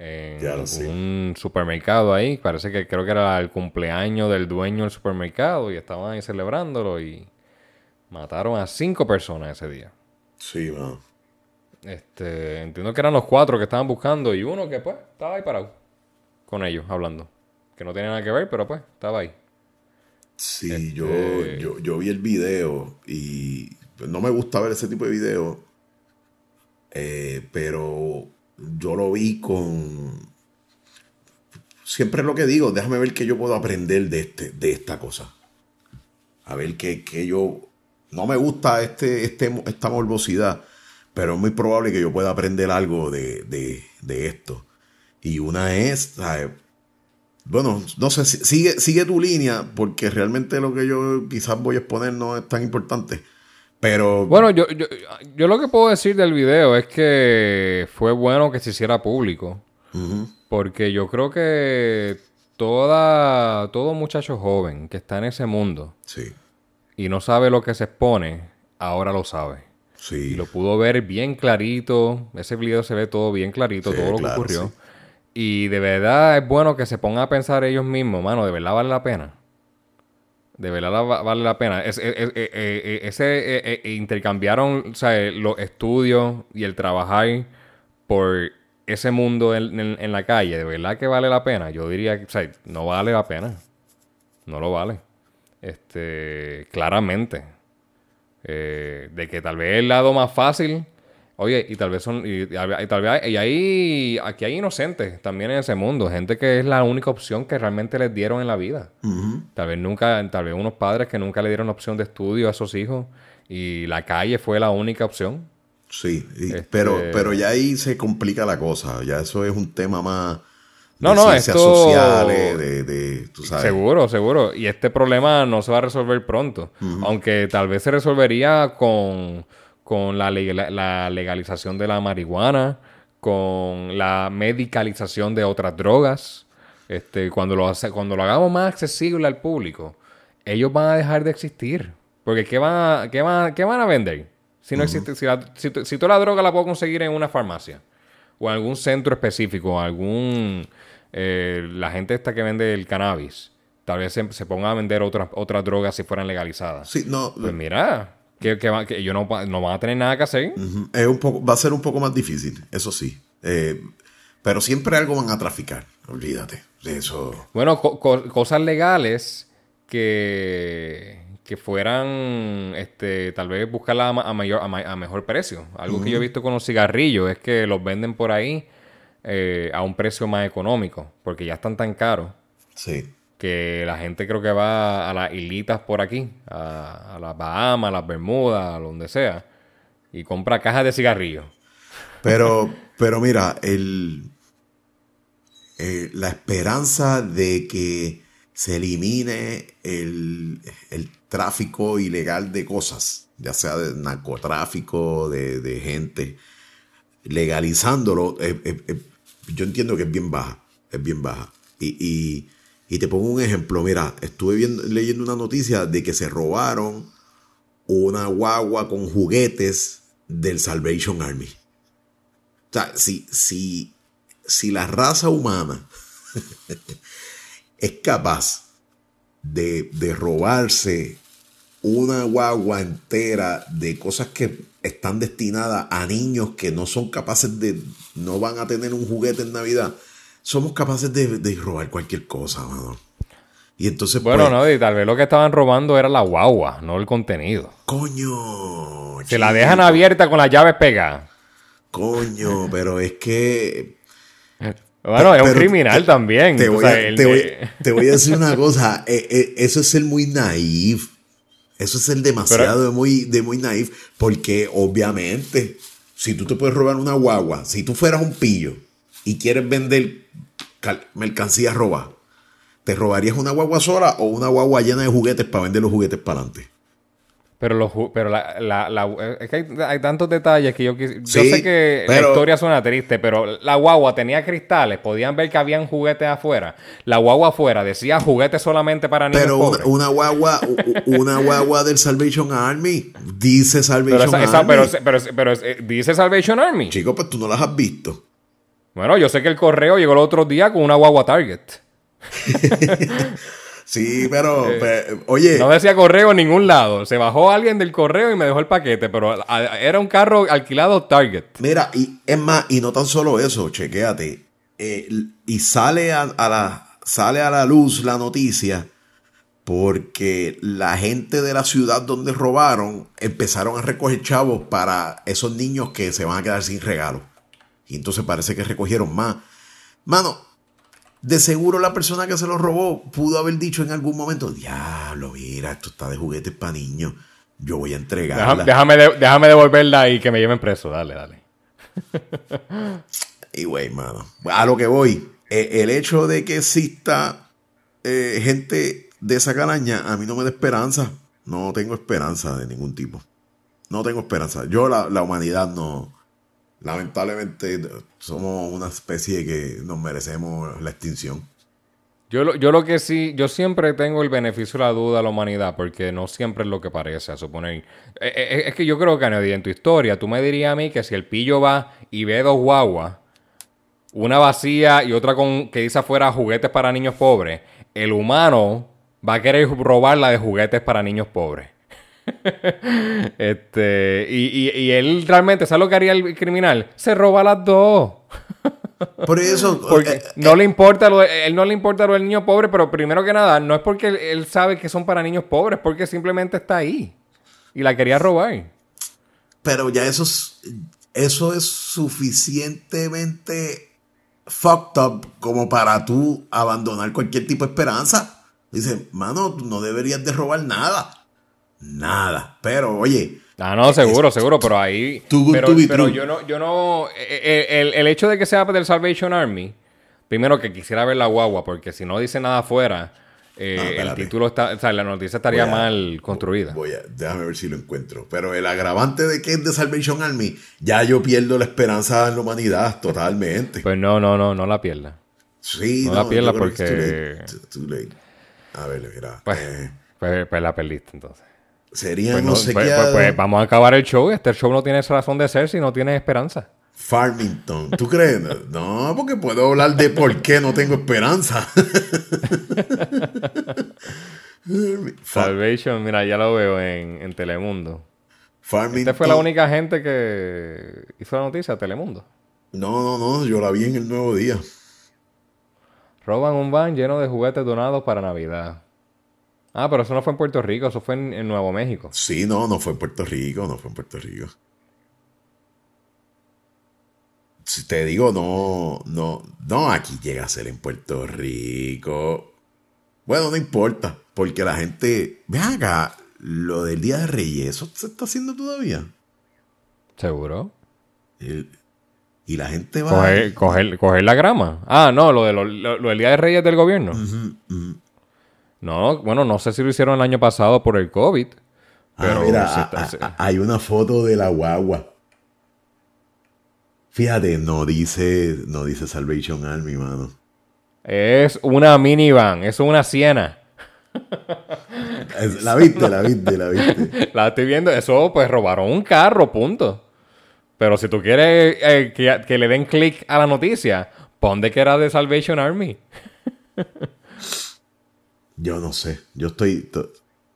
En Ya un supermercado ahí. Parece que creo que era el cumpleaños del dueño del supermercado y estaban ahí celebrándolo y mataron a cinco personas ese día. Sí, mano. Este, entiendo que eran los cuatro que estaban buscando y uno que pues estaba ahí parado con ellos hablando. Que no tenía nada que ver, pero pues estaba ahí. Sí, Este- yo, yo, yo vi el video y no me gusta ver ese tipo de video. eh, pero yo lo vi con. Siempre lo que digo, déjame ver qué yo puedo aprender de, este, de esta cosa. A ver qué, qué yo. No me gusta este, este, esta morbosidad, pero es muy probable que yo pueda aprender algo de, de, de esto. Y una es, bueno, no sé, sigue, sigue tu línea, porque realmente lo que yo quizás voy a exponer no es tan importante. Pero. Bueno, yo, yo, lo que puedo decir del video es que fue bueno que se hiciera público. Porque yo creo que toda, todo muchacho joven que está en ese mundo sí. y no sabe lo que se expone, ahora lo sabe. Sí. Y lo pudo ver bien clarito. Ese video se ve todo bien clarito, todo lo que ocurrió. Y de verdad es bueno que se pongan a pensar ellos mismos, mano, de verdad vale la pena. De verdad vale la pena. ese intercambiaron los estudios y el trabajar por ese mundo en, la calle, ¿de verdad que vale la pena? Yo diría que, o sea, no vale la pena. No lo vale. Este, claramente. Eh, de que tal vez el lado más fácil, oye, y tal vez son, y, tal vez, y ahí, aquí hay inocentes también en ese mundo, gente que es la única opción que realmente les dieron en la vida. Tal vez nunca, tal vez unos padres que nunca le dieron opción de estudio a esos hijos y la calle fue la única opción. Sí, este pero, pero ya ahí se complica la cosa. Ya eso es un tema más. No, no, ciencias sociales, de, Seguro, seguro. Y este problema no se va a resolver pronto. Aunque tal vez se resolvería con, con la, la, legalización de la marihuana, con la medicalización de otras drogas. Este, cuando, lo hace, cuando lo hagamos más accesible al público, ellos van a dejar de existir. Porque ¿qué van qué van, qué van a vender? Si no existe, si, si, toda la droga la puedo conseguir en una farmacia o en algún centro específico, algún eh, la gente esta que vende el cannabis, tal vez se, ponga a vender otras otras drogas si fueran legalizadas. Sí, no. Pues mira, que, que, que ellos no, no, van a tener nada que hacer. es un poco, va a ser un poco más difícil, eso sí. Eh, pero siempre algo van a traficar, olvídate de eso. Bueno, cosas legales que que fueran, este, tal vez buscarla a, mayor, a, mejor precio. Algo que yo he visto con los cigarrillos es que los venden por ahí eh, a un precio más económico, porque ya están tan caros. Sí. Que la gente creo que va a las islitas por aquí, a, las Bahamas, a las Bermudas, a donde sea, y compra cajas de cigarrillos. Pero, pero mira, el, eh, la esperanza de que se elimine el, el tráfico ilegal de cosas, ya sea de narcotráfico, de, gente, legalizándolo, eh, eh, yo entiendo que es bien baja, es bien baja. Y, te pongo un ejemplo, mira, estuve viendo, leyendo una noticia de que se robaron una guagua con juguetes del Salvation Army. O sea, si, si, si la raza humana es capaz de, robarse una guagua entera de cosas que están destinadas a niños que no son capaces de, no van a tener un juguete en Navidad, somos capaces de, robar cualquier cosa, mano. Y entonces. Bueno, pues, no, y tal vez lo que estaban robando era la guagua, no el contenido. Coño. Se la dejan abierta con las llaves pegadas. Coño, pero es que. Bueno, es un criminal también. Te voy, a, decir una cosa. Eh, eh, eso es ser muy naif. Eso es ser demasiado de, muy, de muy. Porque obviamente, si tú te puedes robar una guagua, si tú fueras un pillo y quieres vender mercancía roba, ¿te robarías una guagua sola o una guagua llena de juguetes para vender los juguetes para adelante? Pero, los, pero la, la, la, es que hay, tantos detalles que yo Yo sé que la historia suena triste, pero la guagua tenía cristales, podían ver que habían juguetes afuera. La guagua afuera decía juguetes solamente para niños Pero una, una, guagua, una guagua del Salvation Army. Dice Salvation Army. pero, pero, pero, dice Salvation Army. Chico, pues tú no las has visto. Bueno, yo sé que el correo llegó el otro día con una guagua Target. Sí, pero, eh, oye. No decía correo en ningún lado. Se bajó alguien del correo y me dejó el paquete, pero era un carro alquilado Target. Mira, y es más, y no tan solo eso, chequéate. Eh, y sale a, la, sale a la luz la noticia porque la gente de la ciudad donde robaron empezaron a recoger chavos para esos niños que se van a quedar sin regalo. Y entonces parece que recogieron más. Mano, de seguro la persona que se lo robó pudo haber dicho en algún momento, diablo, mira, esto está de juguetes para niños, yo voy a entregarla. Déjame, déjame, devolverla y que me lleven preso, dale, dale. y güey, mano, a lo que voy, eh, el hecho de que exista eh, gente de esa calaña, a mí no me da esperanza. No tengo esperanza de ningún tipo. No tengo esperanza. Yo, la, la humanidad, no. Lamentablemente, somos una especie que nos merecemos la extinción. Yo lo, yo lo que sí, yo siempre tengo el beneficio de la duda a la humanidad, porque no siempre es lo que parece, a suponer. Eh, eh, es que yo creo que, en tu historia, tú me dirías a mí que si el pillo va y ve dos guaguas, una vacía y otra con que dice afuera juguetes para niños pobres, el humano va a querer robarla de juguetes para niños pobres. este, y, y, y él realmente, ¿sabes lo que haría el criminal? Se roba las dos. Por eso. porque eh, no le importa lo él no le importa lo del niño pobre, pero primero que nada, no es porque él, sabe que son para niños pobres, porque simplemente está ahí. Y la quería robar. Pero ya eso es, eso es suficientemente fucked up como para tú abandonar cualquier tipo de esperanza. Dice, mano, no deberías de robar nada. Nada. Pero, oye, Ah, no, seguro, seguro, pero ahí. pero, yo no, yo no. Eh, eh, el, hecho de que sea del Salvation Army, primero que quisiera ver la guagua, porque si no dice nada afuera, eh, el título está, o sea, la noticia estaría mal construida. Voy a, déjame ver si lo encuentro. Pero el agravante de que es de Salvation Army, ya yo pierdo la esperanza en la humanidad totalmente. Pues no, no, no, no la pierda. Sí, no, la pierda porque. A ver, mira. Pues, pues, pues la perdiste entonces. Sería pues no, sé pues, qué. Pues, pues, vamos a acabar el show. Este show no tiene razón de ser si no tiene esperanza. Farmington. ¿Tú crees? No, porque puedo hablar de por qué no tengo esperanza. Salvation, mira, ya lo veo en, Telemundo. Farmington. Esta fue la única gente que hizo la noticia, Telemundo. No, no, no, yo la vi en el nuevo día. Roban un van lleno de juguetes donados para Navidad. Ah, pero eso no fue en Puerto Rico, eso fue en, Nuevo México. Sí, no, no fue en Puerto Rico, no fue en Puerto Rico. Si te digo, no, no, no, aquí llega a ser en Puerto Rico. Bueno, no importa, porque la gente, ve acá, lo del Día de Reyes, ¿eso se está haciendo todavía? ¿Seguro? y la gente va... Coger, coger, la grama. Ah, no, lo, de lo, del Día de Reyes del gobierno. No, bueno, no sé si lo hicieron el año pasado por el COVID. Ah, pero mira, hay una foto de la guagua. Fíjate, no dice, no dice Salvation Army, mano. Es una minivan, es una siena. la viste, la viste, la viste. La estoy viendo. Eso, pues robaron un carro, punto. Pero si tú quieres eh, que, que, le den clic a la noticia, pon de que era de Salvation Army. Yo no sé. Yo estoy.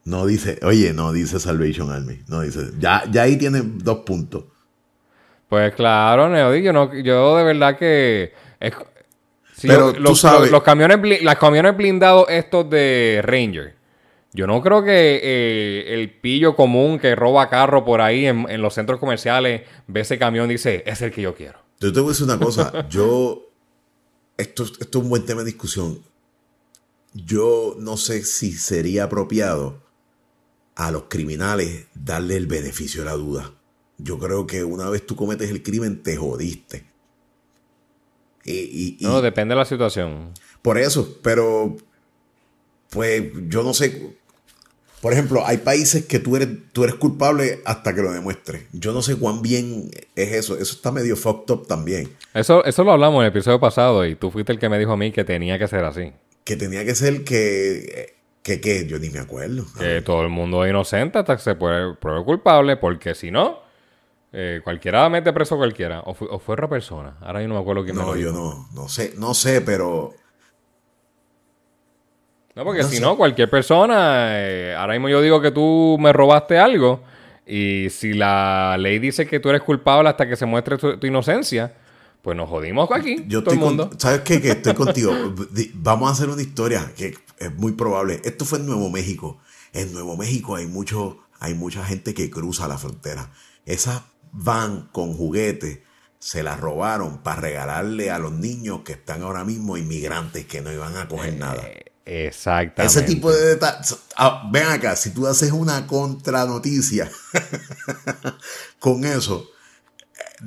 No dice. Oye, no dice Salvation Army. No dice. Ya, ya ahí tiene dos puntos. Pues claro, Neody. Yo, no, yo de verdad que. Pero los, tú sabes. Los, camiones, los camiones blindados estos de Ranger. Yo no creo que eh, el pillo común que roba carro por ahí en, en, los centros comerciales ve ese camión y dice, es el que yo quiero. Yo te voy a decir una cosa. yo. Esto, esto es un buen tema de discusión yo no sé si sería apropiado a los criminales darle el beneficio de la duda. Yo creo que una vez tú cometes el crimen, te jodiste. Y, no, depende de la situación. Por eso, pero pues yo no sé. Por ejemplo, hay países que tú eres, tú eres culpable hasta que lo demuestres. Yo no sé cuán bien es eso. Eso está medio fucked up también. Eso, eso lo hablamos en el episodio pasado y tú fuiste el que me dijo a mí que tenía que ser así que tenía que ser que, que, que yo ni me acuerdo. Que todo el mundo es inocente hasta que se puede pruebe culpable, porque si no, eh, cualquiera mete preso a cualquiera. O, fue, otra persona. Ahora yo no me acuerdo quién No, yo no, no sé, no sé, pero. No, porque si no, cualquier persona. Eh, ahora mismo yo digo que tú me robaste algo. Y si la ley dice que tú eres culpable hasta que se muestre tu inocencia, pues nos jodimos aquí, Yo todo el mundo. ¿Sabes qué? Que estoy contigo. Vamos a hacer una historia que es muy probable. Esto fue en Nuevo México. En Nuevo México hay mucho, hay mucha gente que cruza la frontera. Esas van con juguetes se las robaron para regalarle a los niños que están ahora mismo inmigrantes que no iban a coger nada. Eh, exactamente. Ese tipo de detalles. Ah, ven acá, si tú haces una contranoticia con eso,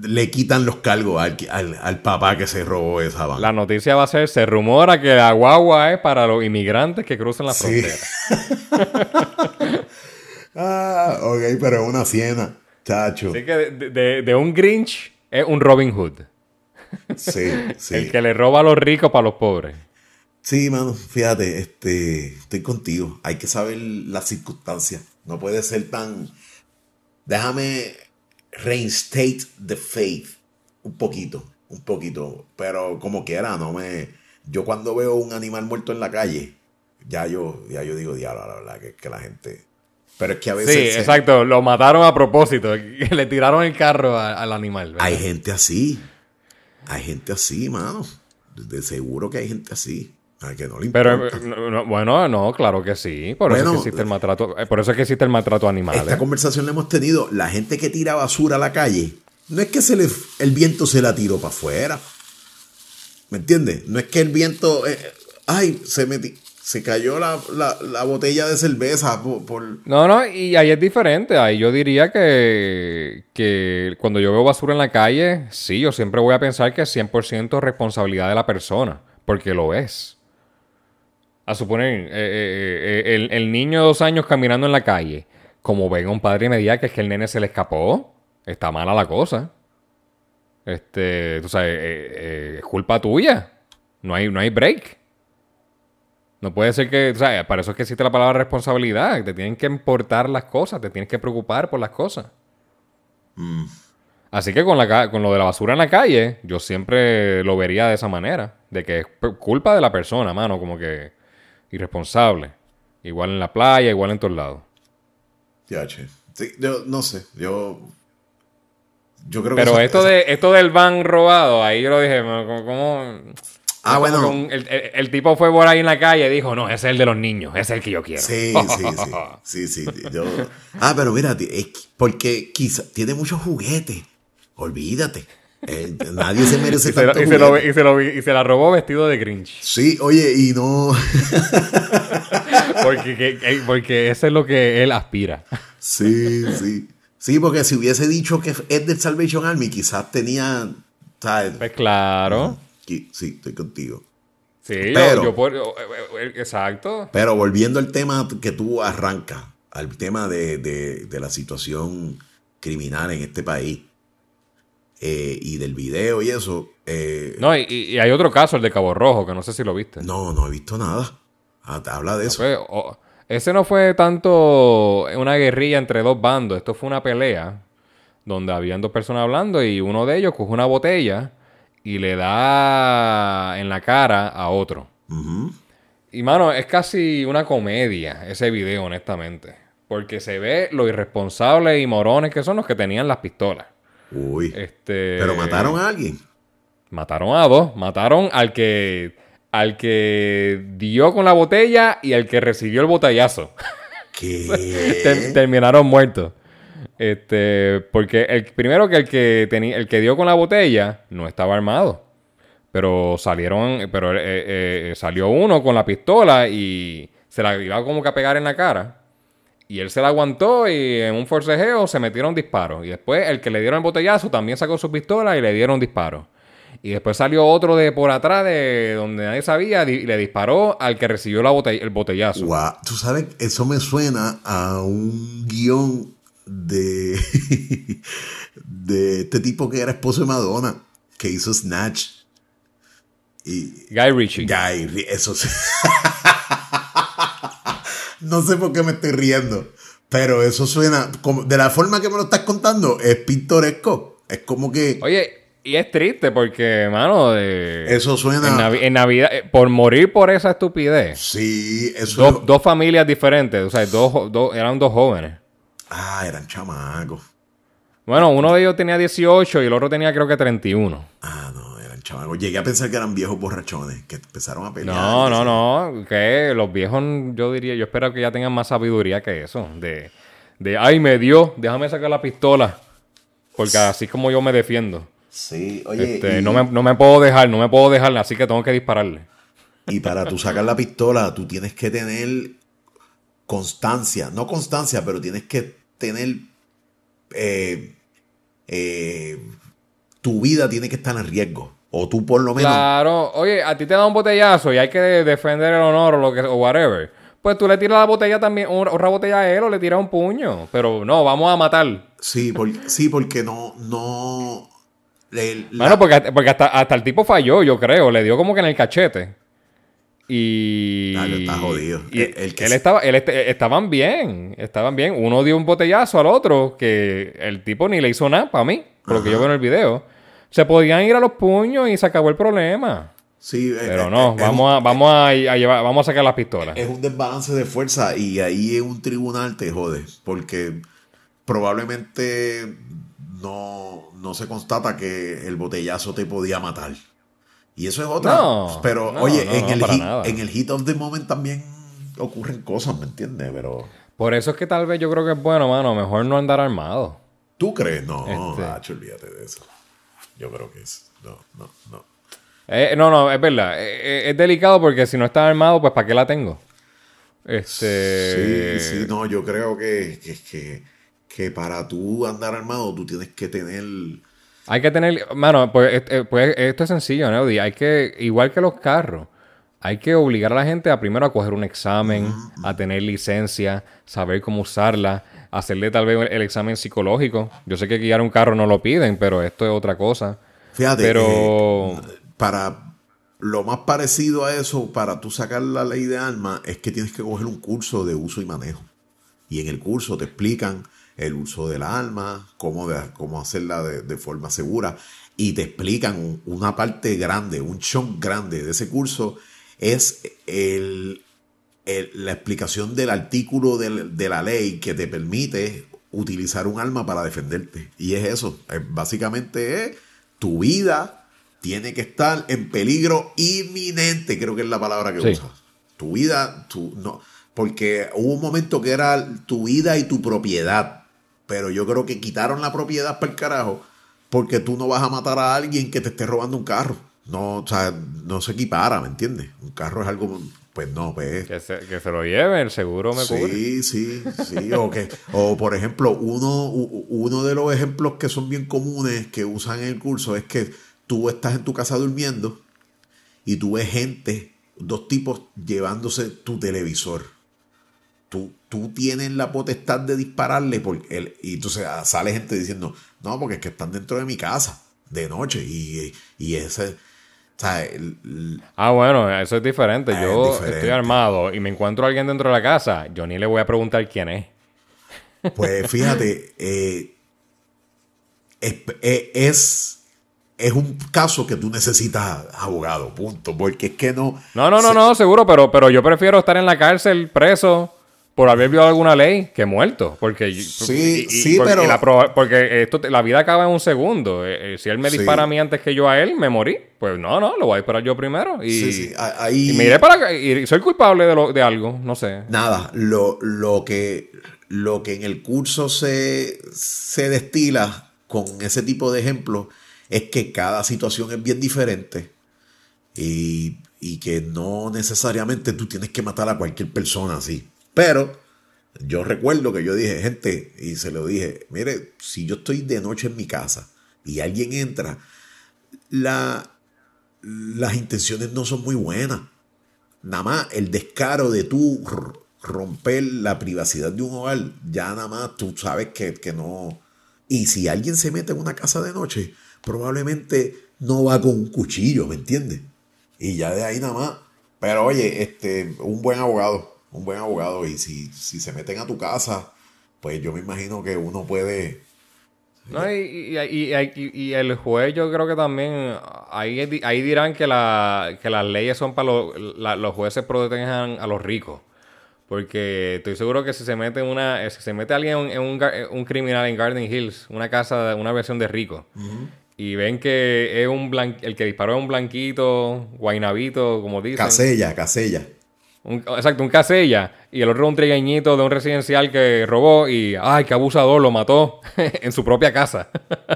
le quitan los cargos al, papá que se robó esa van. La noticia va a ser, se rumora que la guagua es para los inmigrantes que cruzan la frontera. ah, ok, pero es una siena, chacho. Así que de, un Grinch es un Robin Hood. Sí, sí. El que le roba a los ricos para los pobres. Sí, mano, fíjate, este, estoy contigo. Hay que saber las circunstancias. No puede ser tan... Déjame reinstate the faith un poquito, un poquito, pero como quiera, no me yo cuando veo un animal muerto en la calle, ya yo ya yo digo, diablo, la verdad que, que la gente pero es que a veces. Sí, exacto. Lo mataron a propósito. Le tiraron el carro al animal. Hay gente así. Hay gente así, mano. De seguro que hay gente así. Que no le Pero bueno, no, claro que sí. Por eso es que existe el maltrato. Eh, por eso es que existe el maltrato animal. Esta conversación la hemos tenido. La gente que tira basura a la calle, no es que se le, el viento se la tiró para afuera. ¿Me entiendes? No es que el viento. Eh, ay, se metió se cayó la, botella de cerveza por, No, no, y ahí es diferente. Ahí yo diría que, que cuando yo veo basura en la calle, sí, yo siempre voy a pensar que es 100% responsabilidad de la persona, porque lo es. A suponer, eh, eh, eh, el, el, niño de dos años caminando en la calle, como venga un padre y me diga que es que el nene se le escapó, está mala la cosa. Este, tú sabes, es culpa tuya. No hay, no hay break. No puede ser que, o sea, para eso es que existe la palabra responsabilidad. Te tienen que importar las cosas, te tienes que preocupar por las cosas. Mm. Así que con, la, con lo de la basura en la calle, yo siempre lo vería de esa manera. De que es culpa de la persona, mano, como que irresponsable. Igual en la playa, igual en todos lados. Ya, che. yo no sé, yo... Yo creo que Pero esto, de, esto del van robado, ahí yo lo dije, ¿cómo...? Ah, bueno. el, tipo fue por ahí en la calle y dijo, no, ese es el de los niños, ese es el que yo quiero. Sí, sí, sí. sí, Ah, pero mira, porque quizá tiene muchos juguetes. Olvídate. Nadie se merece tanto y, se lo, y, se lo, y se la robó vestido de Grinch. Sí, oye, y no... porque, porque eso es lo que él aspira. Sí, sí. Sí, porque si hubiese dicho que es del Salvation Army, quizás tenía... Pues claro. Sí, estoy contigo. Sí, pero, yo, eh, eh, exacto. Pero volviendo al tema que tú arrancas, al tema de, la situación criminal en este país eh, y del video y eso. no, y, hay otro caso, el de Cabo Rojo, que no sé si lo viste. No, no he visto nada. Ah, habla de eso. ese no fue tanto una guerrilla entre dos bandos, esto fue una pelea donde habían dos personas hablando y uno de ellos coge una botella y le da en la cara a otro. Y mano, es casi una comedia ese video, honestamente. Porque se ve lo irresponsables y morones que son los que tenían las pistolas. Uy. Este, Pero mataron a alguien. Mataron a dos. Mataron al que. Al que dio con la botella y al que recibió el botellazo. ¿Qué? terminaron muertos. Este, porque el primero que el que tenía, el que dio con la botella no estaba armado. Pero salieron, pero eh, eh, salió uno con la pistola y se la iba como que a pegar en la cara. Y él se la aguantó y en un forcejeo se metieron disparos. Y después el que le dieron el botellazo también sacó su pistola y le dieron disparos. Y después salió otro de por atrás de donde nadie sabía y le disparó al que recibió la el botellazo. Tú sabes, eso me suena a un guion de, de este tipo que era esposo de Madonna, que hizo Snatch. Y, Guy Ritchie. Guy, eso no sé por qué me estoy riendo, pero eso suena, como, de la forma que me lo estás contando, es pintoresco. Es como que... Oye, y es triste porque, mano, de, eso suena. En, Navidad, eh, por morir por esa estupidez. Sí, eso. Dos, familias diferentes, o sea, dos, dos, eran dos jóvenes. Ah, eran chamacos. Bueno, uno de ellos tenía 18 y el otro tenía creo que 31. Ah, no, eran chamacos. Llegué a pensar que eran viejos borrachones, que empezaron a pelear. No, no, no. Que los viejos, yo diría, yo espero que ya tengan más sabiduría que eso. De, de ay, me dio, déjame sacar la pistola. Porque así como yo me defiendo. Sí, oye. Este, no, me, no me puedo dejar, no me puedo dejar, así que tengo que dispararle. Y para tú sacar la pistola, tú tienes que tener constancia, no constancia, pero tienes que tener eh, eh, tu vida tiene que estar en riesgo. O tú por lo menos... Claro, oye, a ti te da un botellazo y hay que defender el honor o lo que o whatever. Pues tú le tiras la botella también, otra botella a él o le tiras un puño. Pero no, vamos a matar. Sí, porque, sí, porque no, no. Bueno, porque, porque hasta, hasta, el tipo falló, yo creo. Le dio como que en el cachete. Y. está jodido. Y él estaba, él estaban bien. Estaban bien. Uno dio un botellazo al otro que el tipo ni le hizo nada para mí, por lo que yo veo en el video. Se podían ir a los puños y se acabó el problema. Sí, pero no, vamos, a, vamos, a, llevar, vamos a sacar las pistolas. Es un desbalance de fuerza y ahí en un tribunal te jode, porque probablemente no, no se constata que el botellazo te podía matar. Y eso es otra. pero oye, en, el hit, en el hit of the moment también ocurren cosas, ¿me entiendes? Pero... Por eso es que tal vez yo creo que es bueno, mano, mejor no andar armado. ¿Tú crees? No, este... olvídate de eso. Yo creo que es. No, no, no. Eh, no, no, es verdad. Eh, eh, es delicado porque si no está armado, pues ¿para qué la tengo? Este... Sí, sí, no, yo creo que, que, que para tú andar armado, tú tienes que tener hay que tener, mano, pues, eh, pues, esto es sencillo, ¿no? Hay que, igual que los carros, hay que obligar a la gente a primero a coger un examen, a tener licencia, saber cómo usarla, hacerle tal vez el examen psicológico. Yo sé que guiar un carro no lo piden, pero esto es otra cosa. Fíjate, pero... Eh, para lo más parecido a eso, para tú sacar la ley de armas, es que tienes que coger un curso de uso y manejo. Y en el curso te explican el uso del arma, cómo, cómo hacerla de, forma segura. Y te explican una parte grande, un chunk grande de ese curso, es el, la explicación del artículo de la ley que te permite utilizar un arma para defenderte. Y es eso, básicamente es tu vida tiene que estar en peligro inminente, creo que es la palabra que usas. Tu vida, tu, no, porque hubo un momento que era tu vida y tu propiedad. Pero yo creo que quitaron la propiedad para el carajo porque tú no vas a matar a alguien que te esté robando un carro. No, o sea, no se equipara, ¿me entiendes? Un carro es algo, pues no, pues. Que se, que se lo lleve, el seguro me cubre. Sí, sí, sí. o, que, o por ejemplo, uno, uno de los ejemplos que son bien comunes que usan en el curso es que tú estás en tu casa durmiendo y tú ves gente, dos tipos llevándose tu televisor tú, tienes la potestad de dispararle porque él, y entonces ah, sale gente diciendo, no, porque es que están dentro de mi casa de noche y, ese... ah, bueno, eso es diferente. yo estoy armado y me encuentro a alguien dentro de la casa, yo ni le voy a preguntar quién es. Pues fíjate, eh, eh, es, es, un caso que tú necesitas abogado, punto. Porque es que no. No, no, no, no, seguro, pero, pero yo prefiero estar en la cárcel preso por haber violado alguna ley que muerto. Porque, sí, sí, porque, pero. La, porque esto, la vida acaba en un segundo. Eh, eh, si él me dispara a mí antes que yo a él, me morí. Pues no, no, lo voy a disparar yo primero. Y, sí, sí. Ahí... y me iré para acá. Y soy culpable de, lo, de algo, no sé. Nada, lo, lo, que, lo que en el curso se, se destila con ese tipo de ejemplos es que cada situación es bien diferente. Y, y que no necesariamente tú tienes que matar a cualquier persona así. Pero yo recuerdo que yo dije, gente, y se lo dije, mire, si yo estoy de noche en mi casa y alguien entra, la, las intenciones no son muy buenas. Nada más el descaro de tú romper la privacidad de un hogar, ya nada más tú sabes que, que no. Y si alguien se mete en una casa de noche, probablemente no va con un cuchillo, ¿me entiendes? Y ya de ahí nada más. Pero oye, este, un buen abogado un buen abogado y si, si se meten a tu casa, pues yo me imagino que uno puede... No, y, y, el juez yo creo que también, ahí, ahí dirán que, la, que las leyes son para los, los jueces protejan a los ricos. Porque estoy seguro que si se mete una, si se mete alguien en un, un, criminal en Garden Hills, una casa, una versión de rico, y ven que es un el que disparó es un blanquito, guainabito, como dicen. Casella, casella exacto, un casella. Y el otro un trigueñito de un residencial que robó y, ay, qué abusador, lo mató en su propia casa.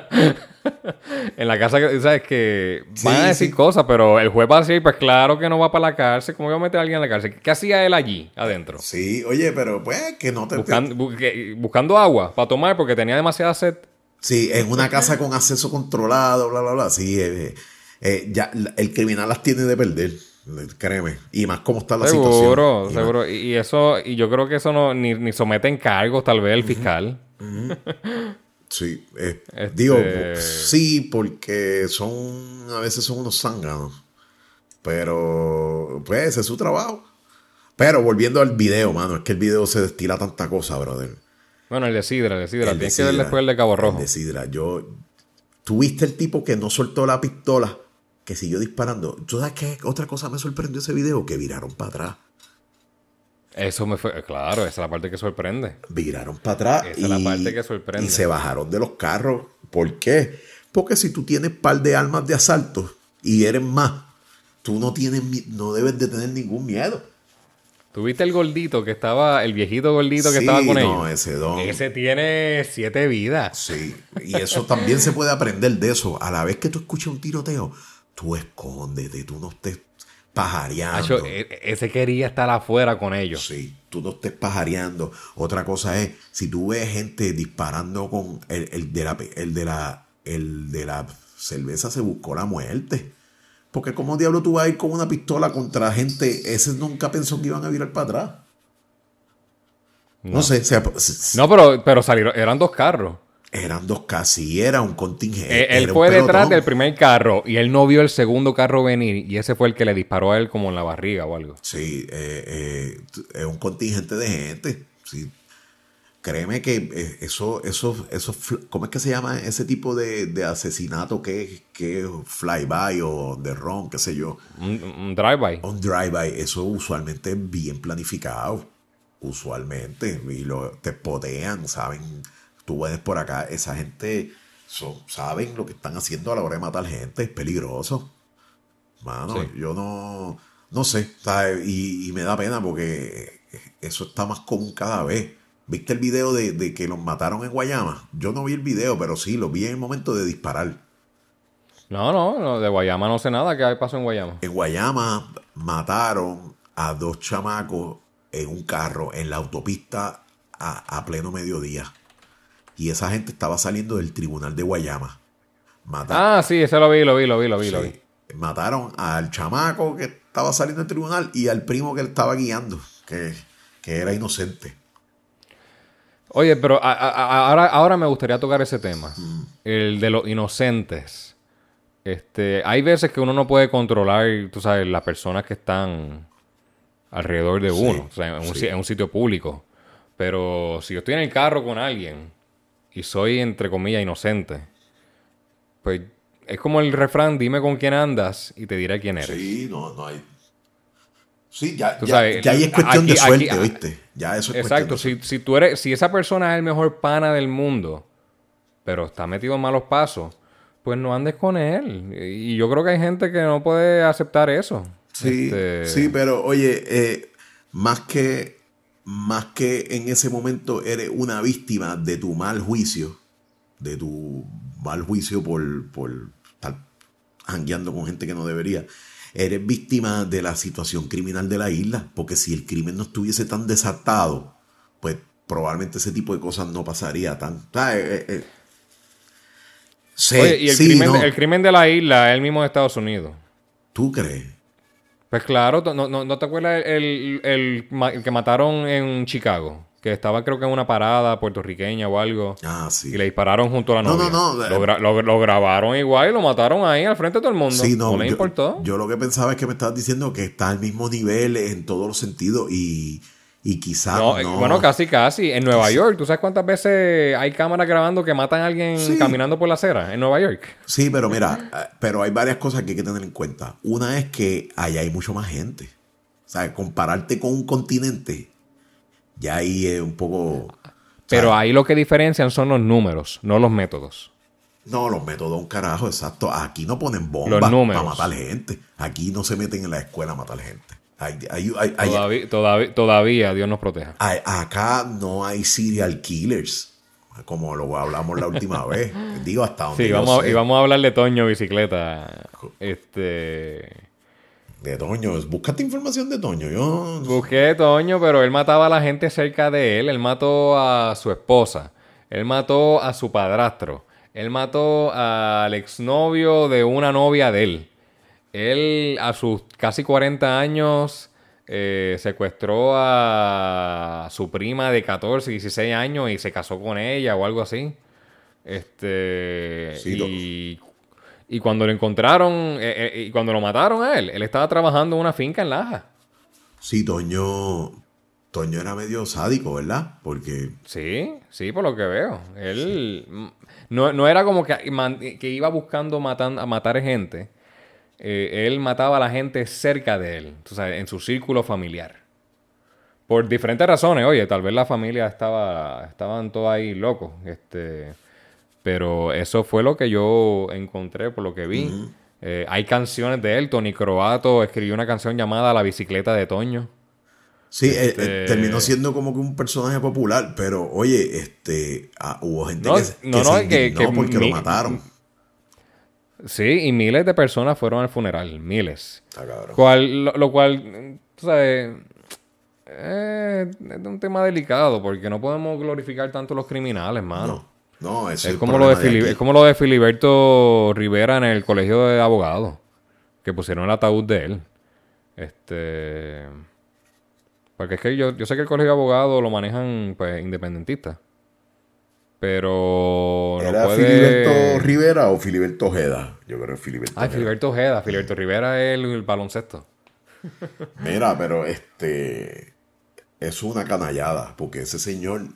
en la casa que, ¿sabes? Que van a decir cosas, pero el juez va a decir, pues claro que no va para la cárcel. ¿Cómo iba a meter a alguien en la cárcel? ¿Qué hacía él allí, adentro? Sí, oye, pero pues que no te... Buscando, buscando agua para tomar porque tenía demasiada sed. Sí, en una casa con acceso controlado, bla, bla, bla. Sí, eh, eh, ya el criminal las tiene de perder. Créeme. Y más cómo está la seguro, situación. Seguro, seguro. Y eso, y yo creo que eso no, ni, ni someten cargos, tal vez, el fiscal. Sí, eh, este digo, sí, porque son, a veces son unos zánganos. Pero, pues, ese es su trabajo. Pero volviendo al video, mano, es que el video se destila tanta cosa, brother. Bueno, el de Sidra, el de Sidra. Tienes que ver después el de Cabo Rojo. El de Sidra. Yo, tuviste el tipo que no soltó la pistola, que siguió disparando. ¿Tú sabes qué otra cosa me sorprendió ese video? Que viraron para atrás. Eso me fue, claro, esa es la parte que sorprende. Viraron para atrás. Esa es la parte que sorprende. Y se bajaron de los carros. ¿Por qué? Porque si tú tienes par de armas de asalto y eres más, tú no tienes, no debes de tener ningún miedo. ¿Tuviste el gordito que estaba, el viejito gordito que estaba con no, ese don. Ese tiene siete vidas. Sí, y eso también se puede aprender de eso. A la vez que tú escuchas un tiroteo, tú escóndete, tú no estés pajareando. E, ese quería estar afuera con ellos. Sí, tú no estés pajareando. Otra cosa es, si tú ves gente disparando con el, de la el de la el de la cerveza se buscó la muerte. Porque como diablo tú vas a ir con una pistola contra gente, ese nunca pensó que iban a virar para atrás. No, sé. no, pero, pero salieron, eran dos carros. Eran dos casi, era un contingente. Eh, él fue detrás del primer carro y él no vio el segundo carro venir y ese fue el que le disparó a él como en la barriga o algo. Sí, eh, eh, es un contingente de gente. Sí. Créeme que eso, eso, eso, ¿cómo es que se llama ese tipo de, asesinato que, que flyby o de ron, qué sé yo? Un, drive-by. Un drive-by, eso usualmente es bien planificado, usualmente, y lo, te podean, ¿saben? Tú ves por acá, esa gente saben lo que están haciendo a la hora de matar gente, es peligroso. Mano, yo no, no sé, Y, me da pena porque eso está más común cada vez. ¿Viste el video de, que los mataron en Guayama? Yo no vi el video, pero sí, lo vi en el momento de disparar. No, no, de Guayama no sé nada. ¿Qué pasó en Guayama? En Guayama mataron a dos chamacos en un carro en la autopista a pleno mediodía y esa gente estaba saliendo del tribunal de Guayama. ah, sí, ese lo vi, lo vi, lo vi, lo vi, lo vi. Mataron al chamaco que estaba saliendo del tribunal y al primo que él estaba guiando, que, era inocente. Oye, pero ahora, ahora me gustaría tocar ese tema, mm. el de los inocentes. Este, hay veces que uno no puede controlar, tú sabes, las personas que están alrededor de uno, o sea, en un sitio público. Pero si yo estoy en el carro con alguien y soy, entre comillas, inocente, pues es como el refrán, dime con quién andas y te diré quién eres. Sí, no, no hay... Sí, ya, ya, ahí es cuestión de suerte, ¿viste? Ya eso es Exacto, si, si, tú eres, si esa persona es el mejor pana del mundo, pero está metido en malos pasos, pues no andes con él. Y yo creo que hay gente que no puede aceptar eso. Sí, este, sí, pero oye, eh, más que más que en ese momento eres una víctima de tu mal juicio, de tu mal juicio por, por estar jangueando con gente que no debería, eres víctima de la situación criminal de la isla, porque si el crimen no estuviese tan desatado, pues probablemente ese tipo de cosas no pasaría tan... Eh, eh, eh. y el, crimen, el crimen de la isla es el mismo de Estados Unidos. ¿Tú crees? Pues claro, ¿no, no, te acuerdas el, el, que mataron en Chicago? Que estaba creo que en una parada puertorriqueña o algo. Ah, sí. Y le dispararon junto a la novia. No, no, no. Lo, lo, grabaron igual y lo mataron ahí al frente de todo el mundo. Sí, no, no le yo, importó. Yo lo que pensaba es que me estabas diciendo que está al mismo nivel en todos los sentidos y y quizás no, Bueno, casi, casi. En Nueva York, ¿tú sabes cuántas veces hay cámaras grabando que matan a alguien caminando por la acera en Nueva York? Sí, pero mira, pero hay varias cosas que hay que tener en cuenta. Una es que allá hay mucho más gente. O sea, compararte con un continente, ya ahí es un poco... Pero ahí lo que diferencian son los números, no los métodos. No, los métodos, un carajo, exacto. Aquí no ponen bombas para matar gente. Aquí no se meten en la escuela a matar gente todavía, todavía, Dios nos proteja. Acá no hay serial killers, como lo hablamos la última vez. Digo, hasta donde. Sí, vamos y vamos a hablar de Toño Bicicleta. Este. De Toño, búscate información de Toño. Yo... Busqué Toño, pero él mataba a la gente cerca de él. Él mató a su esposa. Él mató a su padrastro. Él mató al exnovio de una novia de él. Él, a sus casi 40 años, eh, secuestró a su prima de 14, 16 años y se casó con ella o algo así. Este. y, y, cuando lo encontraron, eh, eh, y cuando lo mataron a él, él estaba trabajando en una finca en Laja. Sí, Toño. Toño era medio sádico, ¿verdad? Porque. Sí, sí, por lo que veo. Él. No, era como que, que iba buscando a matar gente. Eh, él mataba a la gente cerca de él, en su círculo familiar. Por diferentes razones, oye, tal vez la familia estaba, estaban todos ahí locos. Este, pero eso fue lo que yo encontré por lo que vi. Eh, hay canciones de él. Tony Croato escribió una canción llamada La bicicleta de Toño. Sí, eh, este terminó siendo como que un personaje popular, pero oye, este, ah, hubo gente que, no, se que, porque lo mataron. Sí, y miles de personas fueron al funeral, miles. Cual, lo, cual, tú sabes, es un tema delicado porque no podemos glorificar tanto a los criminales, mano. No, no es, como lo de es como lo de Filiberto Rivera en el colegio de abogados, que pusieron el ataúd de él. Este. Porque es que yo, yo sé que el colegio de abogados lo manejan, pues, independentistas. Pero. ¿Era Filiberto Rivera o Filiberto Ojeda? Yo creo que Filiberto. Ah, Filiberto Ojeda. Filiberto Rivera es el, baloncesto. Mira, pero este. Es una canallada. Porque ese señor.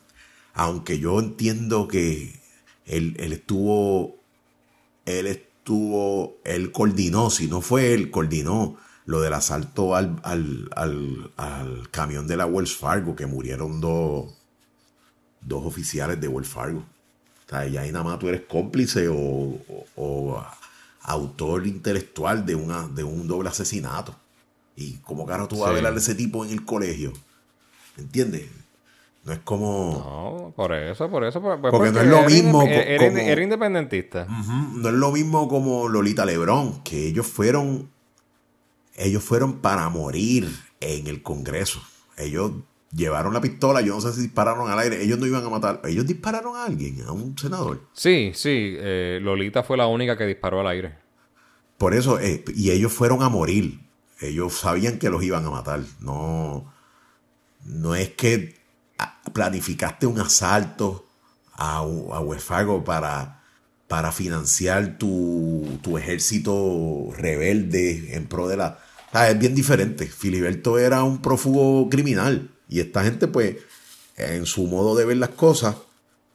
Aunque yo entiendo que él, estuvo. Él estuvo. Él coordinó. Si no fue él, coordinó lo del asalto al, al, al, al camión de la Wells Fargo, que murieron dos dos oficiales de Wells Fargo. O sea, ya ahí nada más tú eres cómplice o, autor intelectual de, una, de un doble asesinato. ¿Y cómo caro tú vas a ver a ese tipo en el colegio? ¿Entiendes? No es como. No, por eso, por eso. Pues, porque, no es lo mismo. Era, independentista. no es lo mismo como Lolita Lebrón, que ellos fueron. Ellos fueron para morir en el Congreso. Ellos llevaron la pistola, yo no sé si dispararon al aire, ellos no iban a matar, ellos dispararon a alguien, a un senador. Sí, sí, eh, Lolita fue la única que disparó al aire. Por eso, eh, y ellos fueron a morir, ellos sabían que los iban a matar, no, no es que planificaste un asalto a, a West Fargo para, para financiar tu, tu ejército rebelde en pro de la... es bien diferente. Filiberto era un prófugo criminal. Y esta gente, pues, en su modo de ver las cosas,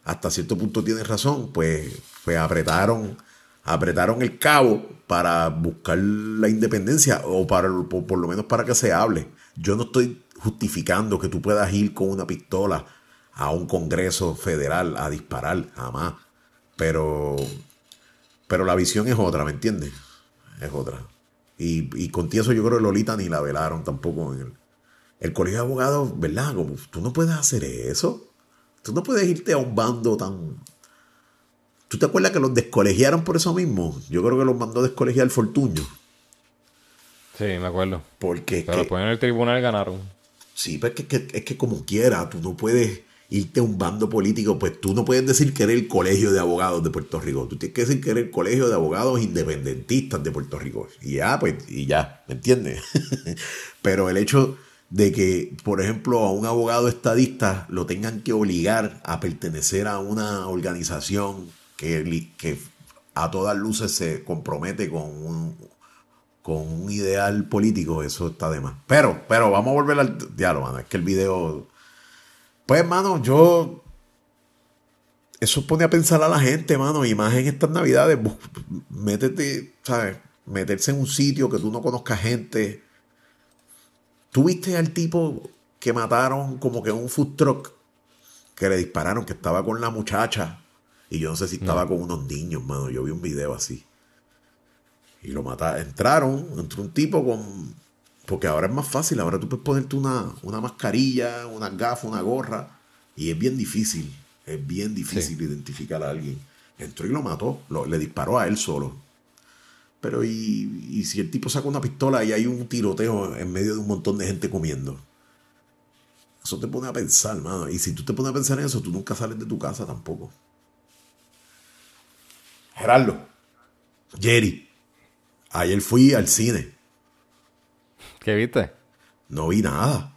hasta cierto punto tiene razón, pues, pues apretaron, apretaron el cabo para buscar la independencia o para, por, lo menos para que se hable. Yo no estoy justificando que tú puedas ir con una pistola a un Congreso federal a disparar, jamás. Pero, pero la visión es otra, ¿me entiendes? Es otra. Y, y con eso yo creo que Lolita ni la velaron tampoco en el, el colegio de abogados, ¿verdad? Como, tú no puedes hacer eso. Tú no puedes irte a un bando tan... ¿Tú te acuerdas que los descolegiaron por eso mismo? Yo creo que los mandó a descolegiar Fortuño. Sí, me acuerdo. Porque Pero después en el tribunal ganaron. Sí, pero es que, es que como quiera, tú no puedes irte a un bando político, pues tú no puedes decir que eres el colegio de abogados de Puerto Rico. Tú tienes que decir que eres el colegio de abogados independentistas de Puerto Rico. Y ya, pues, y ya, ¿me entiendes? pero el hecho de que, por ejemplo, a un abogado estadista lo tengan que obligar a pertenecer a una organización que, a todas luces se compromete con un, con un ideal político, eso está de más. Pero, pero vamos a volver al diálogo, mano. Es que el video. Pues, mano, yo. Eso pone a pensar a la gente, mano. Y más en estas navidades, métete, ¿sabes? Meterse en un sitio que tú no conozcas gente ¿Tuviste al tipo que mataron como que en un food truck? Que le dispararon, que estaba con la muchacha. Y yo no sé si estaba con unos niños, mano. Yo vi un video así. Y lo mataron. Entraron, entró un tipo con. Porque ahora es más fácil. Ahora tú puedes ponerte una, una mascarilla, una gafa, una gorra. Y es bien difícil. Es bien difícil identificar a alguien. Entró y lo mató. le disparó a él solo. Pero y, si el tipo saca una pistola y hay un tiroteo en medio de un montón de gente comiendo. Eso te pone a pensar, mano. Y si tú te pones a pensar en eso, tú nunca sales de tu casa tampoco. Gerardo, Jerry, ayer fui al cine. ¿Qué viste? No vi nada.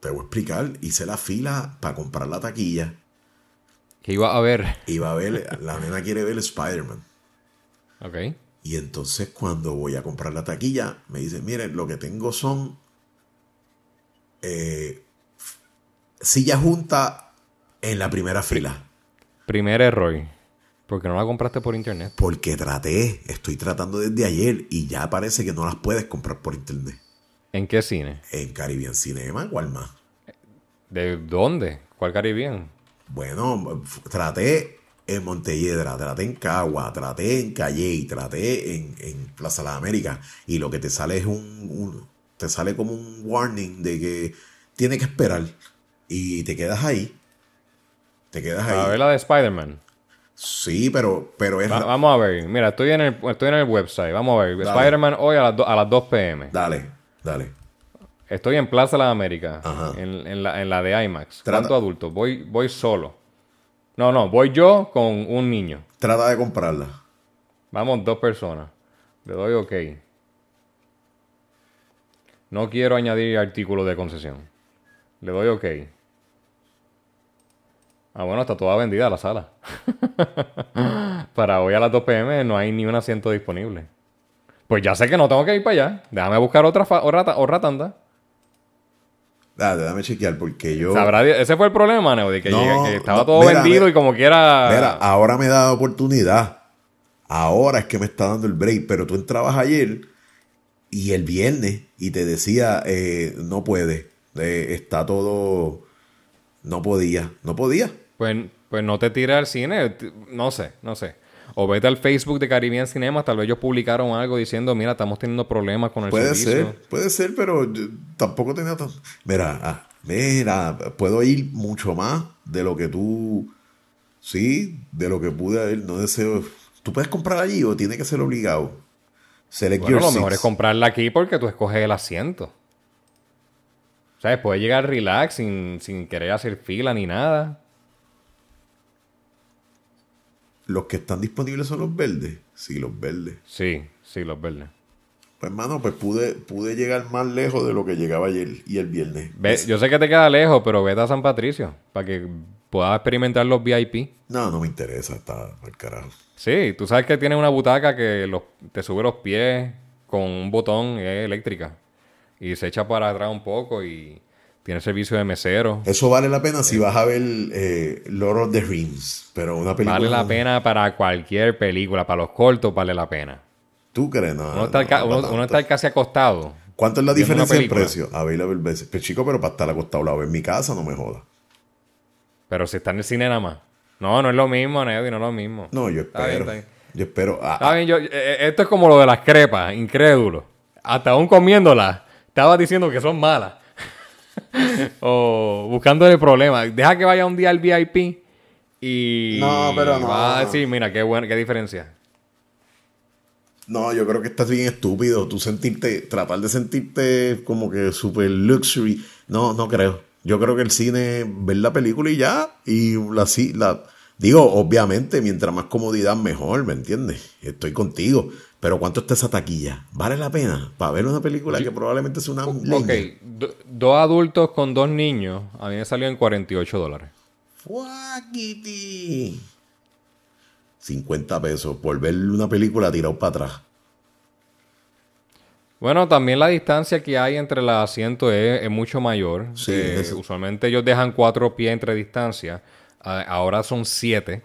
Te voy a explicar. Hice la fila para comprar la taquilla. ¿Qué iba a ver? Iba a ver, la nena quiere ver Spider-Man. Ok. Y entonces cuando voy a comprar la taquilla, me dicen, miren, lo que tengo son eh, silla junta en la primera fila. Primer error. Porque no la compraste por internet. Porque traté, estoy tratando desde ayer y ya parece que no las puedes comprar por internet. ¿En qué cine? En Caribbean Cinema, ¿cuál más? ¿De dónde? ¿Cuál Caribbean? Bueno, traté en Montelledra, traté en Cagua, traté en Calle, traté en, en Plaza de la América y lo que te sale es un, un- te sale como un warning de que tiene que esperar y te quedas ahí. Te quedas A ver ahí. la de Spider-Man. Sí, pero, pero es... Va- vamos a ver. Mira, estoy en el, estoy en el website. Vamos a ver. Spider-Man hoy a las, do- a las 2 pm. Dale, dale. Estoy en Plaza de las Américas. Ajá. En, en la, en la de IMAX. Trata- ¿Cuántos adultos? Voy, voy solo. No, no. Voy yo con un niño. Trata de comprarla. Vamos dos personas. Le doy OK. No quiero añadir artículos de concesión. Le doy OK. Ah, bueno, está toda vendida la sala. para hoy a las 2 pm no hay ni un asiento disponible. Pues ya sé que no tengo que ir para allá. Déjame buscar otra, otra, otra tanda. Dale, dame chequear porque yo... Sabrá Ese fue el problema, Neo, de que, No, llegué- que estaba todo mira, vendido mira. y como quiera... Mira, ahora me da oportunidad. Ahora es que me está dando el break, pero tú entrabas ayer y el viernes y te decía, eh, no puede, eh, está todo, no podía, no podía. Pues, pues no te tires al cine. No sé, no sé. O vete al Facebook de Caribbean Cinema. Tal vez ellos publicaron algo diciendo, mira, estamos teniendo problemas con el Puede servicio. ser, puede ser, pero yo tampoco tenía tan... Mira, ah, mira, puedo ir mucho más de lo que tú, sí, de lo que pude ir, no deseo... ¿Tú puedes comprar allí o tiene que ser obligado? Select Bueno, your lo mejor es comprarla aquí porque tú escoges el asiento. ¿Sabes? Puedes llegar relax sin, sin querer hacer fila ni nada. Los que están disponibles son los verdes. Sí, los verdes. Sí, sí, los verdes. Pues, hermano, pues pude, pude llegar más lejos de lo que llegaba ayer y el viernes. Ve- yo sé que te queda lejos, pero vete a San Patricio para que puedas experimentar los VIP. No, no me interesa, está al carajo. Sí, tú sabes que tiene una butaca que los- te sube los pies con un botón es eléctrica y se echa para atrás un poco y tiene servicio de mesero. Eso vale la pena si vas a ver eh, Lord of the Rings, pero una película... Vale la pena para cualquier película, para los cortos vale la pena. ¿Tú crees? No, Uno está, no, ca- no uno- tanto. uno está casi acostado. ¿Cuánto es la diferencia en precio? Available veces. Pues chico, pero para estar acostado lado en mi casa, no me jodas. Pero si está en el cine nada más. No, no es lo mismo, Neddy, no es lo mismo. No, yo Está bien, espero. está bien. Yo espero. ah, Está bien, yo, eh, eh, esto es como lo de las crepas, incrédulo. Hasta aún comiéndolas, estaba diciendo que son malas. o buscándole problemas. Deja que vaya un día al VIP y No, pero no. va a decir, mira, qué buena, qué diferencia. No, yo creo que estás bien estúpido. Tú sentirte, tratar de sentirte como que super luxury. No, no creo. Yo creo que el cine, ver la película y ya. Y la, sí, la digo, obviamente, mientras más comodidad, mejor, ¿me entiendes? Estoy contigo. Pero ¿cuánto está esa taquilla? ¿Vale la pena? Para ver una película que probablemente sea una Ok, do- dos adultos con dos niños, a mí me salió en 48 dólares. Fuaquiti. 50 pesos por ver una película tirado para atrás. Bueno, también la distancia que hay entre los asientos es, es mucho mayor. Sí, Eh, es- Usualmente ellos dejan cuatro pies entre distancia. A- ahora son siete.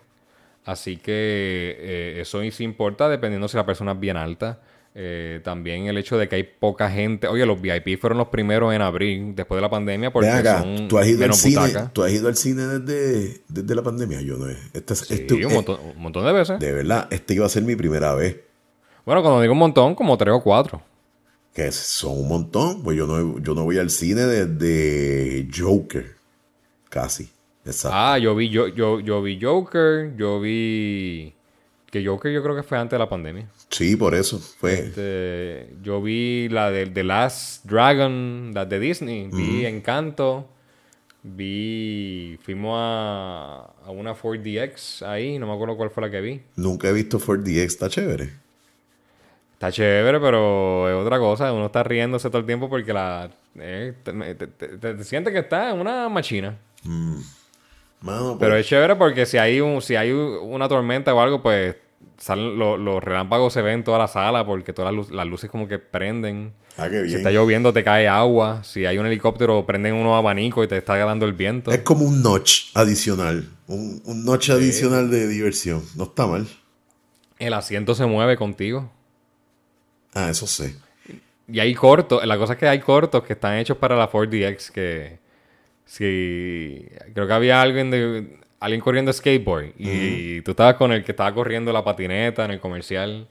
Así que eh, eso sí importa dependiendo si la persona es bien alta. Eh, también el hecho de que hay poca gente. Oye, los VIP fueron los primeros en abrir después de la pandemia porque acá, son ¿tú has, ido al cine, tú has ido al cine desde, desde la pandemia. Yo no he. Este, Sí, este- un, eh, montón, un montón de veces. de verdad, este iba a ser mi primera vez. Bueno, cuando digo un montón, como tres o cuatro. Que son un montón. Pues yo no, yo no voy al cine desde Joker. Casi. Exacto. Ah, yo vi, yo, yo, yo vi Joker, yo vi. Que Joker yo creo que fue antes de la pandemia. Sí, por eso. Fue. Este, yo vi la de The Last Dragon, la de Disney, vi Encanto, Vi. Fuimos a, a una Ford DX ahí, no me acuerdo cuál fue la que vi. Nunca he visto Ford DX, está chévere. Está chévere, pero es otra cosa. Uno está riéndose todo el tiempo porque la. eh, te, te- te- te sientes que está en una machina. Mano, pues, Pero es chévere porque si hay un, si hay una tormenta o algo, pues salen lo- los relámpagos se ven en toda la sala porque todas las, lu- las luces como que prenden. ah, qué Si bien. está lloviendo te cae agua. Si hay un helicóptero prenden unos abanicos y te está dando el viento. Es como un notch adicional. Un, un notch adicional de diversión. No está mal. El asiento se mueve contigo. Ah, eso sé. Y hay cortos, la cosa es que hay cortos que están hechos para la Ford DX que si creo que había alguien de alguien corriendo skateboard y tú estabas con el que estaba corriendo la patineta en el comercial.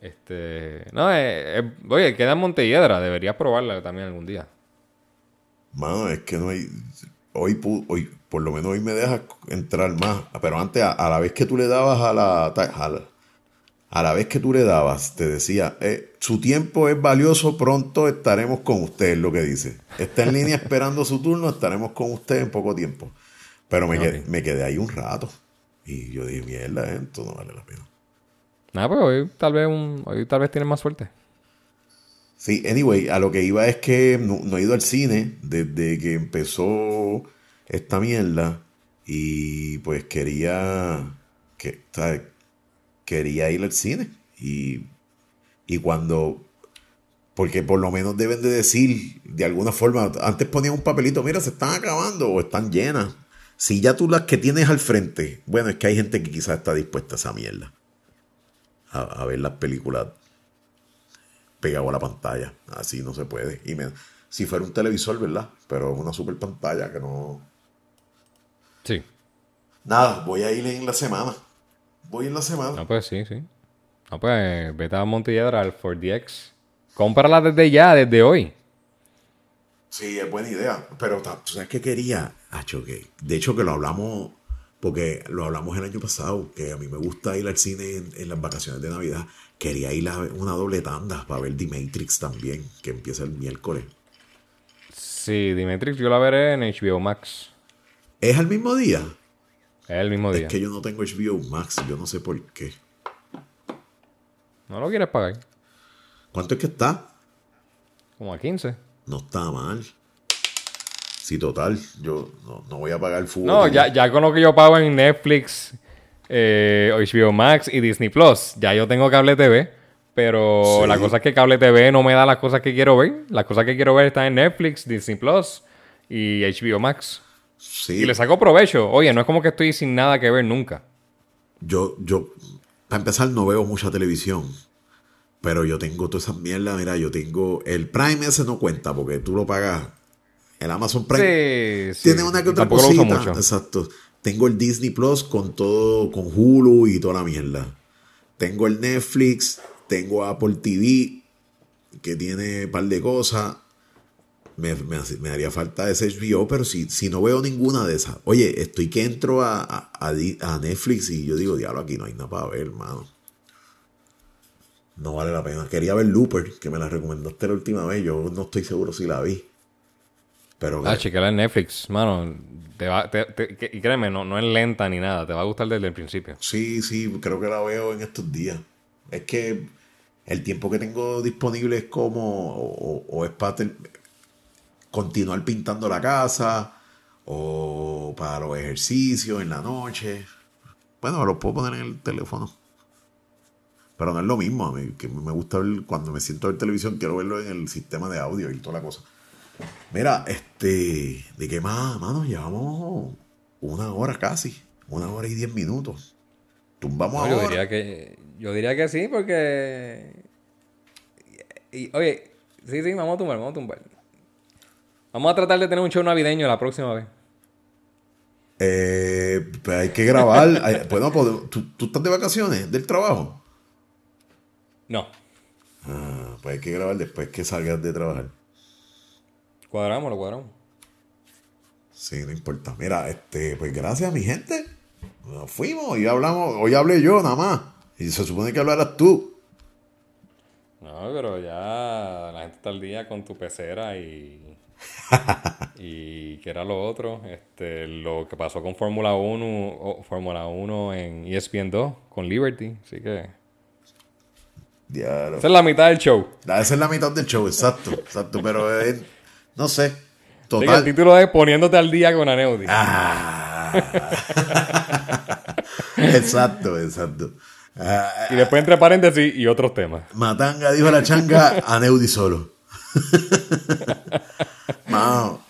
Este, no, eh, eh, oye, queda en Montelledra, deberías probarla también algún día. Mano, es que no hay. Hoy, hoy por lo menos hoy me dejas entrar más. Pero antes, a, a la vez que tú le dabas a la, a la. A la vez que tú le dabas, te decía: eh, su tiempo es valioso, pronto estaremos con usted, es lo que dice. Está en línea esperando su turno, estaremos con usted en poco tiempo. Pero me, quedé, Ok. me quedé ahí un rato. Y yo dije: mierda, esto no vale la pena. Nada, pues hoy tal vez un, hoy tal vez tienes más suerte. Sí, anyway, a lo que iba es que no, no he ido al cine desde que empezó esta mierda y pues quería que, ¿sabes? Quería ir al cine y, y cuando porque por lo menos deben de decir de alguna forma, antes ponían un papelito, mira, se están acabando o están llenas. Si ya tú las que tienes al frente, bueno, es que hay gente que quizás está dispuesta a esa mierda. A, a ver las películas pegado a la pantalla. Así no se puede. Y me- si fuera un televisor, ¿verdad? Pero una super pantalla que no. Sí. Nada, voy a ir en la semana. Voy en la semana. No, pues sí, sí. No, pues vete a Montelledra al Ford DX. Cómprala desde ya, desde hoy. Sí, es buena idea. Pero tú sabes qué quería. Acho, que de hecho que lo hablamos, porque lo hablamos el año pasado, que a mí me gusta ir al cine en, en las vacaciones de Navidad. Quería ir a una doble tanda para ver The Matrix también, que empieza el miércoles. Sí, Dimetrix, yo la veré en HBO Max. ¿Es al mismo día? Es el mismo día. Es que yo no tengo HBO Max, yo no sé por qué. No lo quieres pagar. ¿Cuánto es que está? Como a 15. No está mal. Sí, total. Yo no, no voy a pagar el fútbol. No, ya, ya con lo que yo pago en Netflix, eh, HBO Max y Disney Plus, ya yo tengo cable TV. Pero Sí. la cosa es que cable TV no me da las cosas que quiero ver. Las cosas que quiero ver están en Netflix, Disney Plus y HBO Max. Sí, Y le saco provecho. Oye, no es como que estoy sin nada que ver nunca. yo, yo, para empezar, no veo mucha televisión. Pero yo tengo todas esas mierdas. Mira, yo tengo. El Prime ese no cuenta porque tú lo pagas. El Amazon Prime. Sí, sí. Tiene una que otra Tampoco lo uso cosita. mucho. Exacto. Tengo el Disney Plus con todo, con Hulu y toda la mierda. Tengo el Netflix, tengo Apple TV, que tiene un par de cosas. Me, me me haría falta ese HBO, pero si, si no veo ninguna de esas. Oye, estoy que entro a, a- a Netflix y yo digo, diablo, aquí no hay nada para ver, hermano. No vale la pena. Quería ver Looper, que me la recomendaste la última vez. Yo no estoy seguro si la vi. Pero Ah, chequeala en Netflix, mano. Te va, te- te- y créeme, no, no es lenta ni nada. Te va a gustar desde el principio. Sí, sí, creo que la veo en estos días. Es que el tiempo que tengo disponible es como, o, o es para ter- continuar pintando la casa, o para los ejercicios en la noche. Bueno, lo puedo poner en el teléfono. Pero no es lo mismo, a mí, que me gusta ver, cuando me siento a ver televisión, quiero verlo en el sistema de audio y toda la cosa. Mira, este, ¿de qué más, mano? Llevamos una hora casi, una hora y diez minutos. Tumbamos No, yo ahora. diría que yo diría que sí porque y, oye, sí, sí, vamos a tumbar, vamos a tumbar. Vamos a tratar de tener un show navideño la próxima vez. Eh, pues hay que grabar. Hay- bueno, pues, ¿tú, tú estás de vacaciones del trabajo? No. Ah, pues hay que grabar después que salgas de trabajar. Cuadramos, lo cuadramos. Sí, no importa. Mira, este, pues gracias, mi gente. Nos fuimos. Hoy hablamos, hoy hablé yo nada más. Y se supone que hablaras tú. No, pero ya la gente está al día con tu pecera y y que era lo otro, este, lo que pasó con Fórmula 1, o Fórmula 1 en ESPN 2 con Liberty, así que Diablo. esa es la mitad del show. Esa es la mitad del show, exacto, exacto, pero eh, no sé. Total. el título es Poniéndote al día con Aneudi. Ah. exacto, exacto. Ah, Y después entre paréntesis y otros temas. Matanga dijo la changa a Neudi solo.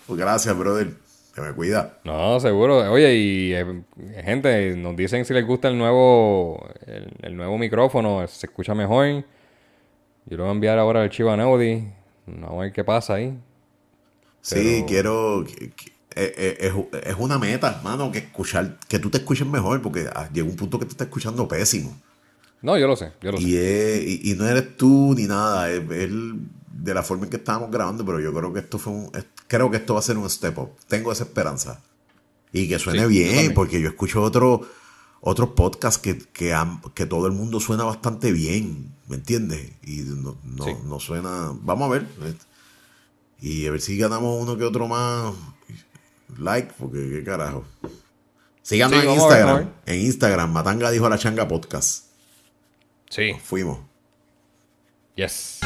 Pues gracias, brother. Que me cuida. No, seguro. Oye, y eh, gente, nos dicen si les gusta el nuevo el, el nuevo micrófono, se escucha mejor. Yo lo voy a enviar ahora al chivo a Neudi. Vamos a ver qué pasa ahí. Sí, quiero. eh, eh, es, es una meta, mano, que escuchar, que tú te escuches mejor, porque ah, llega un punto que te estás escuchando pésimo. No, yo lo sé, yo lo sé. Y, es- y, y no eres tú ni nada, es, es de la forma en que estábamos grabando, pero yo creo que esto fue un, creo que esto va a ser un step up. Tengo esa esperanza. Y que suene Sí, bien, porque yo escucho otro, otros podcasts que, que, todo el mundo suena bastante bien, ¿me entiendes? Y no, no, Sí. no suena. Vamos a ver. eh, Y a ver si ganamos uno que otro más like, porque qué carajo. Síganos Sí, en ver, Instagram. En Instagram, Matanga dijo a la changa podcast. Sí. Fuimos. Yes.